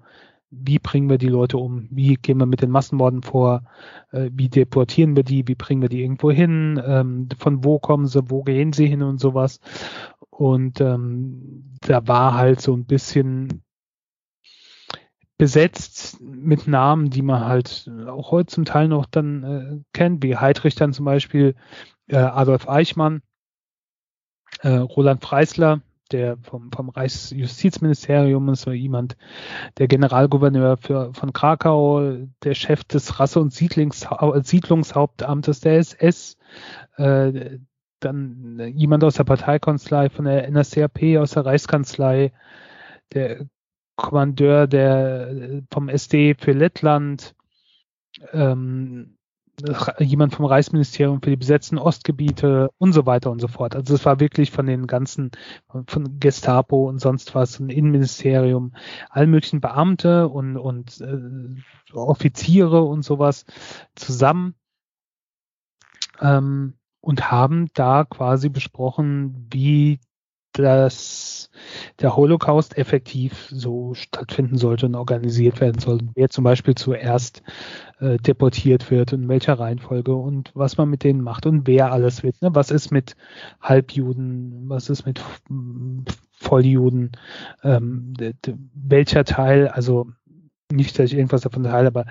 Wie bringen wir die Leute um? Wie gehen wir mit den Massenmorden vor? Äh, wie deportieren wir die? Wie bringen wir die irgendwo hin? Ähm, von wo kommen sie? Wo gehen sie hin und sowas? Und ähm, da war halt so ein bisschen besetzt mit Namen, die man halt auch heute zum Teil noch dann äh, kennt, wie Heidrich dann zum Beispiel, äh, Adolf Eichmann, äh, Roland Freisler, der vom, vom Reichsjustizministerium ist so jemand, der Generalgouverneur für, von Krakau, der Chef des Rasse- und Siedlungshauptamtes der SS, äh, dann jemand aus der Parteikanzlei von der NSDAP, aus der Reichskanzlei, der Kommandeur der vom SD für Lettland, ähm, jemand vom Reichsministerium für die besetzten Ostgebiete und so weiter und so fort. Also es war wirklich von den ganzen, von Gestapo und sonst was, ein Innenministerium, all möglichen Beamte und, und äh, Offiziere und sowas zusammen ähm, und haben da quasi besprochen, wie dass der Holocaust effektiv so stattfinden sollte und organisiert werden soll. Wer zum Beispiel zuerst äh, deportiert wird und in welcher Reihenfolge und was man mit denen macht und wer alles wird. Ne? Was ist mit Halbjuden? Was ist mit Volljuden? Ähm, welcher Teil, also nicht, dass ich irgendwas davon teile, aber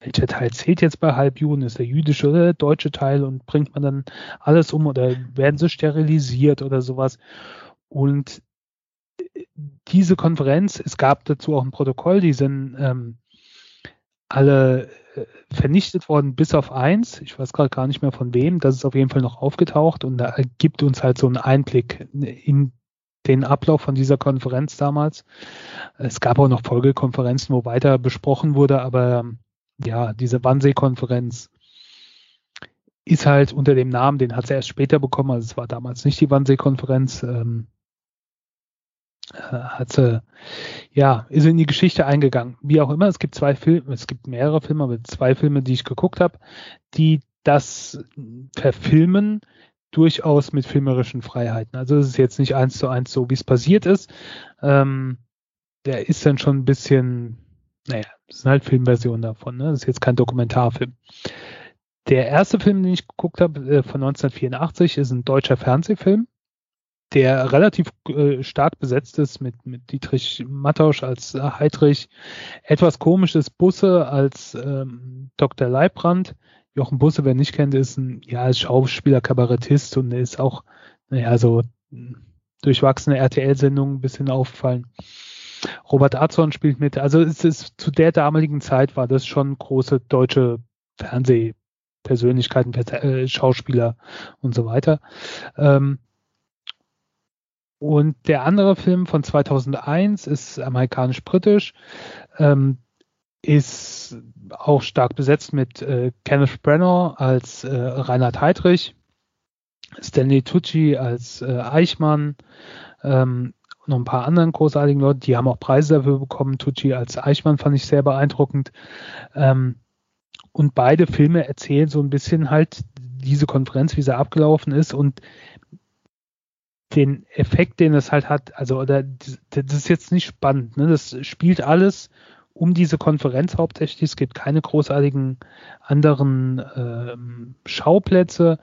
welcher Teil zählt jetzt bei Halbjuden? Ist der jüdische oder der deutsche Teil und bringt man dann alles um oder werden sie sterilisiert oder sowas? Und äh, diese Konferenz, es gab dazu auch ein Protokoll, die sind ähm, alle äh, vernichtet worden, bis auf eins. Ich weiß gerade gar nicht mehr von wem. Das ist auf jeden Fall noch aufgetaucht und da gibt uns halt so einen Einblick in den Ablauf von dieser Konferenz damals. Es gab auch noch Folgekonferenzen, wo weiter besprochen wurde, aber ja, diese Wannsee-Konferenz ist halt unter dem Namen, den hat sie erst später bekommen, also es war damals nicht die Wannsee-Konferenz, ähm, äh, hat sie, ja, ist in die Geschichte eingegangen. Wie auch immer, es gibt zwei Filme, es gibt mehrere Filme, aber zwei Filme, die ich geguckt habe, die das verfilmen, durchaus mit filmerischen Freiheiten. Also es ist jetzt nicht eins zu eins so, wie es passiert ist. Ähm, der ist dann schon ein bisschen naja, das sind halt Filmversionen davon, ne? Das ist jetzt kein Dokumentarfilm. Der erste Film, den ich geguckt habe, äh, von 1984, ist ein deutscher Fernsehfilm, der relativ äh, stark besetzt ist mit, mit Dietrich Mattausch als äh, Heidrich, etwas komisches Busse als ähm, Dr. Leibrand. Jochen Busse, wer nicht kennt, ist ein ja, als Schauspieler, Kabarettist und ist auch, naja, so hm, durchwachsene RTL-Sendungen ein bisschen auffallen. Robert Azon spielt mit. Also es ist zu der damaligen Zeit war das schon große deutsche Fernsehpersönlichkeiten, äh, Schauspieler und so weiter. Ähm, und der andere Film von 2001 ist amerikanisch-britisch, ähm, ist auch stark besetzt mit äh, Kenneth Brenner als äh, Reinhard Heydrich, Stanley Tucci als äh, Eichmann, ähm, noch ein paar anderen großartigen Leute, die haben auch Preise dafür bekommen. Tucci als Eichmann fand ich sehr beeindruckend. Ähm, und beide Filme erzählen so ein bisschen halt diese Konferenz, wie sie abgelaufen ist und den Effekt, den es halt hat, also oder das ist jetzt nicht spannend, ne? Das spielt alles um diese Konferenz hauptsächlich. Es gibt keine großartigen anderen ähm, Schauplätze.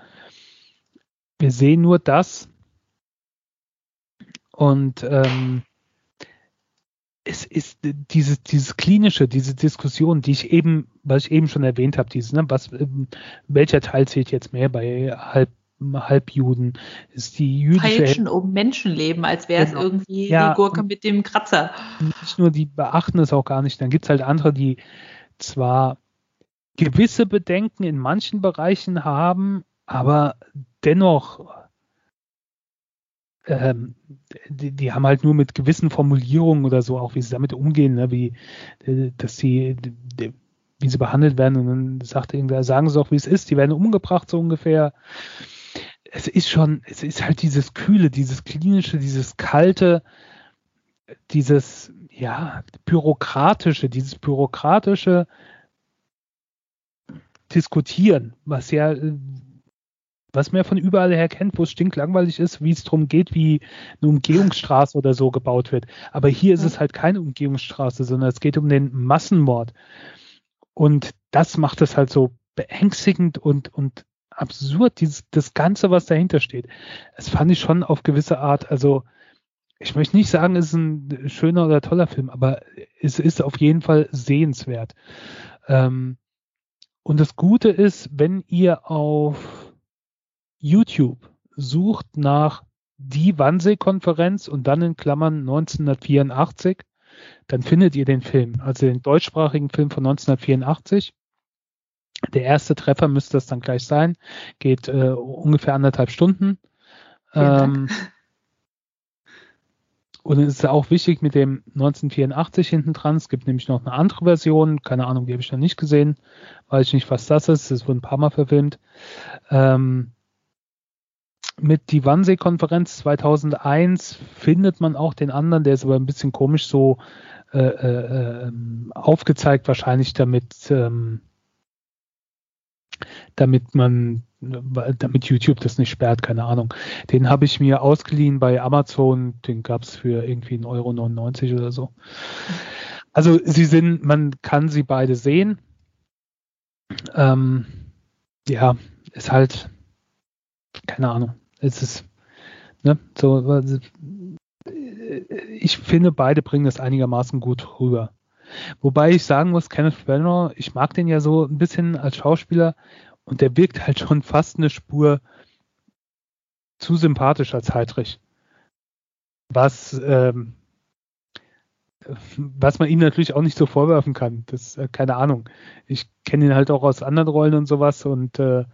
Wir sehen nur das, und ähm, es ist dieses, dieses klinische, diese Diskussion, die ich eben, was ich eben schon erwähnt habe, dieses, ne, was, ähm, welcher Teil zählt jetzt mehr bei halb, Halbjuden? Ist die jüdische Feilschen um Menschenleben, als wäre es Genau. irgendwie Ja, die Gurke mit dem Kratzer. nicht nur die beachten es auch gar nicht. Dann gibt es halt andere, die zwar gewisse Bedenken in manchen Bereichen haben, aber dennoch ähm, die, die haben halt nur mit gewissen Formulierungen oder so, auch wie sie damit umgehen, ne, wie äh, dass sie wie sie behandelt werden und dann sagt irgendwer, sagen sie auch, wie es ist, die werden umgebracht so ungefähr. Es ist schon, es ist halt dieses Kühle, dieses Klinische, dieses Kalte, dieses, ja, Bürokratische, dieses Bürokratische Diskutieren, was ja, äh, was man ja von überall her kennt, wo es stinklangweilig ist, wie es darum geht, wie eine Umgehungsstraße oder so gebaut wird. Aber hier ist es halt keine Umgehungsstraße, sondern es geht um den Massenmord. Und das macht es halt so beängstigend und, und absurd, dieses, das Ganze, was dahinter steht. Das fand ich schon auf gewisse Art, also ich möchte nicht sagen, es ist ein schöner oder toller Film, aber es ist auf jeden Fall sehenswert. Ähm, und das Gute ist, wenn ihr auf YouTube sucht nach die Wannsee-Konferenz und dann in Klammern 1984, dann findet ihr den Film, also den deutschsprachigen Film von 1984. Der erste Treffer müsste das dann gleich sein, geht äh, ungefähr anderthalb Stunden. Ähm, und es ist ja auch wichtig mit dem 1984 hinten dran. Es gibt nämlich noch eine andere Version, keine Ahnung, die habe ich noch nicht gesehen, weiß ich nicht, was das ist. Es wurde ein paar Mal verfilmt. Ähm, mit die Wannsee-Konferenz 2001 findet man auch den anderen, der ist aber ein bisschen komisch so äh, äh, ähm, aufgezeigt, wahrscheinlich damit, ähm, damit man, damit YouTube das nicht sperrt, keine Ahnung. Den habe ich mir ausgeliehen bei Amazon, den gab es für irgendwie 1,99 Euro oder so. Also sie sind, man kann sie beide sehen. Ähm, ja, ist halt, keine Ahnung. Es ist, ne, so, ich finde, beide bringen das einigermaßen gut rüber. Wobei ich sagen muss, Kenneth Branagh, ich mag den ja so ein bisschen als Schauspieler und der wirkt halt schon fast eine Spur zu sympathisch als Heidrich. Was, ähm, was man ihm natürlich auch nicht so vorwerfen kann. Das, äh, keine Ahnung. Ich kenne ihn halt auch aus anderen Rollen und sowas und äh,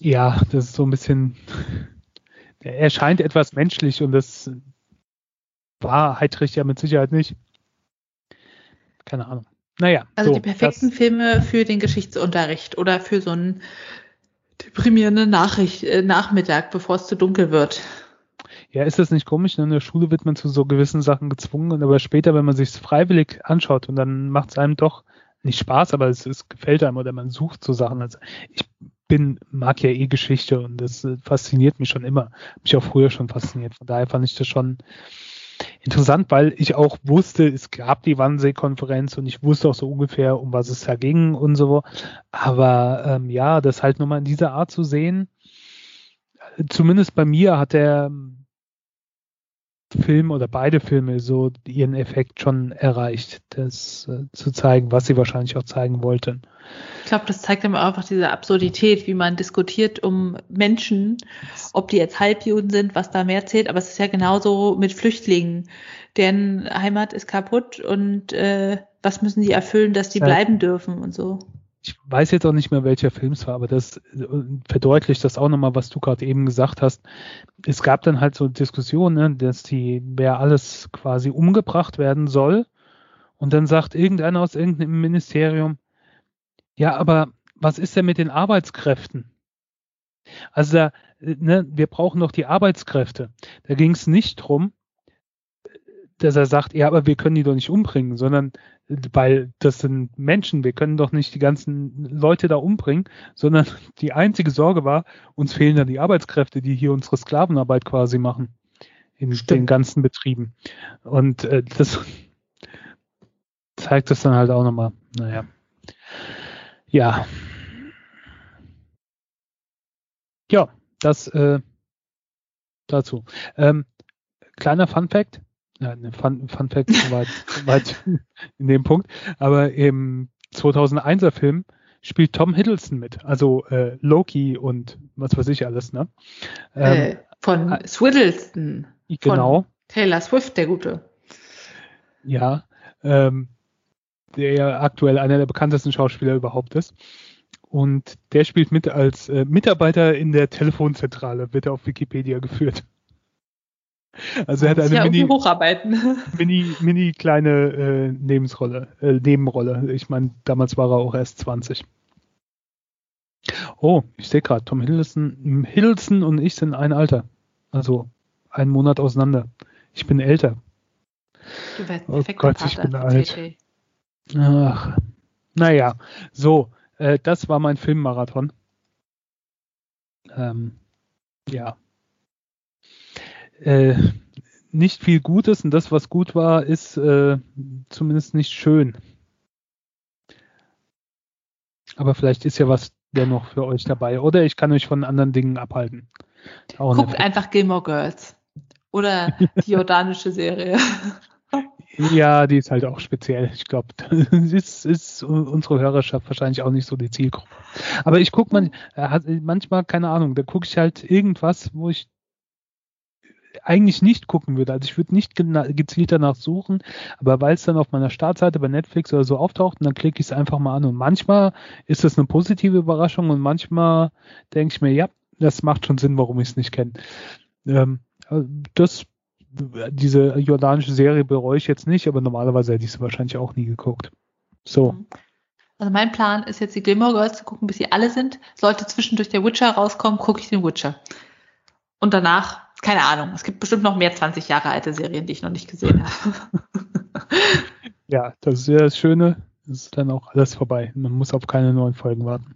ja, das ist so ein bisschen, er scheint etwas menschlich und das war Heidrich ja mit Sicherheit nicht. Keine Ahnung. Naja. Also so, die perfekten das, Filme für den Geschichtsunterricht oder für so einen deprimierenden Nachricht, äh, Nachmittag, bevor es zu dunkel wird. Ja, ist das nicht komisch? Ne? In der Schule wird man zu so gewissen Sachen gezwungen, aber später, wenn man sich freiwillig anschaut und dann macht es einem doch nicht Spaß, aber es, es gefällt einem oder man sucht so Sachen. Also ich bin, mag ja eh Geschichte und das äh, fasziniert mich schon immer. Mich auch früher schon fasziniert. Von daher fand ich das schon interessant, weil ich auch wusste, es gab die Wannsee-Konferenz und ich wusste auch so ungefähr, um was es da ging und so. Aber ähm, ja, das halt nochmal in dieser Art zu sehen, zumindest bei mir hat der Film oder beide Filme so ihren Effekt schon erreicht, das äh, zu zeigen, was sie wahrscheinlich auch zeigen wollten. Ich glaube, das zeigt immer einfach diese Absurdität, wie man diskutiert um Menschen, ob die jetzt Halbjuden sind, was da mehr zählt. Aber es ist ja genauso mit Flüchtlingen. Deren Heimat ist kaputt und äh, was müssen die erfüllen, dass die Ja. bleiben dürfen und so. Ich weiß jetzt auch nicht mehr, welcher Film es war, aber das verdeutlicht das auch nochmal, was du gerade eben gesagt hast. Es gab dann halt so Diskussionen, ne, dass die, wer alles quasi umgebracht werden soll. Und dann sagt irgendeiner aus irgendeinem Ministerium, ja, aber was ist denn mit den Arbeitskräften? Also da, ne, wir brauchen doch die Arbeitskräfte. Da ging es nicht drum, dass er sagt, ja, aber wir können die doch nicht umbringen, sondern weil das sind Menschen, wir können doch nicht die ganzen Leute da umbringen, sondern die einzige Sorge war, uns fehlen dann die Arbeitskräfte, die hier unsere Sklavenarbeit quasi machen in den ganzen Betrieben. Und äh, das zeigt das dann halt auch nochmal. Naja. Ja. Ja, das äh, dazu. Ähm, kleiner Fun Fact. Ja, ne, Fun, Fun Fact soweit, soweit in dem Punkt. Aber im 2001er Film spielt Tom Hiddleston mit, also äh, Loki und was weiß ich alles, ne? Ähm, äh, von äh, Swiddleston. Genau. Von Taylor Swift, der Gute. Ja, ähm, der ja aktuell einer der bekanntesten Schauspieler überhaupt ist. Und der spielt mit als äh, Mitarbeiter in der Telefonzentrale, wird er auf Wikipedia geführt. Also er hat eine ja mini, hocharbeiten. mini, mini kleine äh, Nebensrolle, äh, Nebenrolle. Ich meine, damals war er auch erst 20. Oh, ich sehe gerade, Tom Hiddleston, Hiddleston und ich sind ein Alter. Also einen Monat auseinander. Ich bin älter. Du wärst oh Gott, ich bin alt. Ach, naja, so, äh, das war mein Filmmarathon. Ähm, ja. Äh, nicht viel Gutes und das, was gut war, ist äh, zumindest nicht schön. Aber vielleicht ist ja was dennoch für euch dabei. Oder ich kann euch von anderen Dingen abhalten. Auch Guckt einfach Gilmore Girls. Oder die jordanische Serie. Ja, die ist halt auch speziell. Ich glaube, das ist, ist, unsere Hörerschaft wahrscheinlich auch nicht so die Zielgruppe. Aber ich gucke man, äh, manchmal, keine Ahnung, da gucke ich halt irgendwas, wo ich eigentlich nicht gucken würde. Also ich würde nicht gezielt danach suchen, aber weil es dann auf meiner Startseite bei Netflix oder so auftaucht, dann klicke ich es einfach mal an. Und manchmal ist das eine positive Überraschung und manchmal denke ich mir, ja, das macht schon Sinn, warum ich es nicht kenne. Ähm, das diese jordanische Serie bereue ich jetzt nicht, aber normalerweise hätte ich sie wahrscheinlich auch nie geguckt. So. Mhm. Also mein Plan ist jetzt die Gilmore Girls zu gucken, bis sie alle sind. Sollte zwischendurch der Witcher rauskommen, gucke ich den Witcher. Und danach, keine Ahnung, es gibt bestimmt noch mehr 20 Jahre alte Serien, die ich noch nicht gesehen habe. ja, das ist ja das Schöne. Es ist dann auch alles vorbei. Man muss auf keine neuen Folgen warten.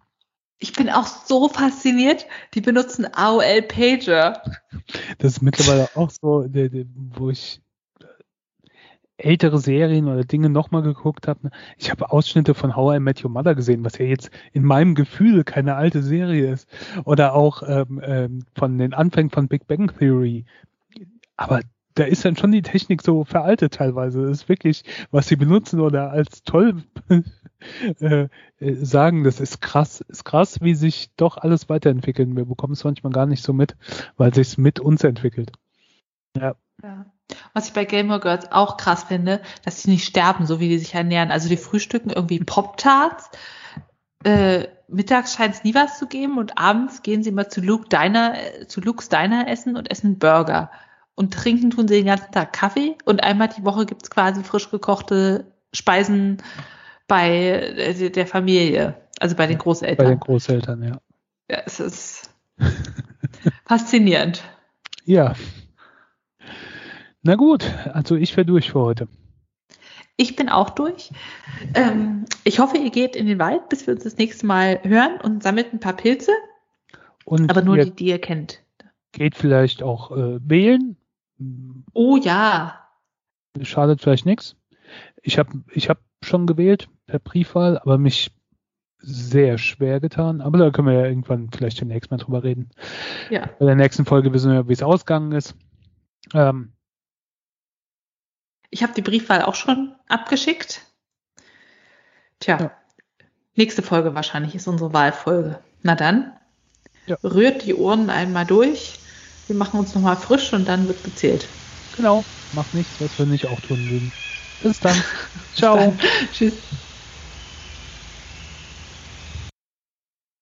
Ich bin auch so fasziniert. Die benutzen AOL Pager. Das ist mittlerweile auch so, wo ich ältere Serien oder Dinge nochmal geguckt habe. Ich habe Ausschnitte von How I Met Your Mother gesehen, was ja jetzt in meinem Gefühl keine alte Serie ist. Oder auch ähm, ähm, von den Anfängen von Big Bang Theory. Aber da ist dann schon die Technik so veraltet teilweise. Das ist wirklich, was sie benutzen oder als toll äh, äh, sagen, das ist krass, ist krass, wie sich doch alles weiterentwickelt. Wir bekommen es manchmal gar nicht so mit, weil sich es mit uns entwickelt. Ja. ja. Was ich bei Gamer Girls auch krass finde, dass sie nicht sterben, so wie die sich ernähren. Also die frühstücken irgendwie Pop-Tarts, äh, mittags scheint es nie was zu geben und abends gehen sie mal zu Luke Diner, zu Luke's Diner essen und essen Burger. Und trinken tun sie den ganzen Tag Kaffee und einmal die Woche gibt's quasi frisch gekochte Speisen bei der Familie, also bei den Großeltern. Bei den Großeltern, ja. Ja, es ist faszinierend. Ja. Na gut, also ich wäre durch für heute. Ich bin auch durch. Ähm, ich hoffe, ihr geht in den Wald, bis wir uns das nächste Mal hören und sammelt ein paar Pilze. Und aber nur die, die ihr kennt. Geht vielleicht auch äh, wählen. Oh ja. Schadet vielleicht nichts. Ich habe ich hab schon gewählt per Briefwahl, aber mich sehr schwer getan. Aber da können wir ja irgendwann vielleicht demnächst mal drüber reden. Ja. Bei der nächsten Folge wissen wir, wie es ausgegangen ist. Ähm, ich habe die Briefwahl auch schon abgeschickt. Tja, ja. nächste Folge wahrscheinlich ist unsere Wahlfolge. Na dann, ja. rührt die Ohren einmal durch. Wir machen uns nochmal frisch und dann wird gezählt. Genau, macht nichts, was wir nicht auch tun würden. Bis dann. Ciao. Bis dann. Tschüss.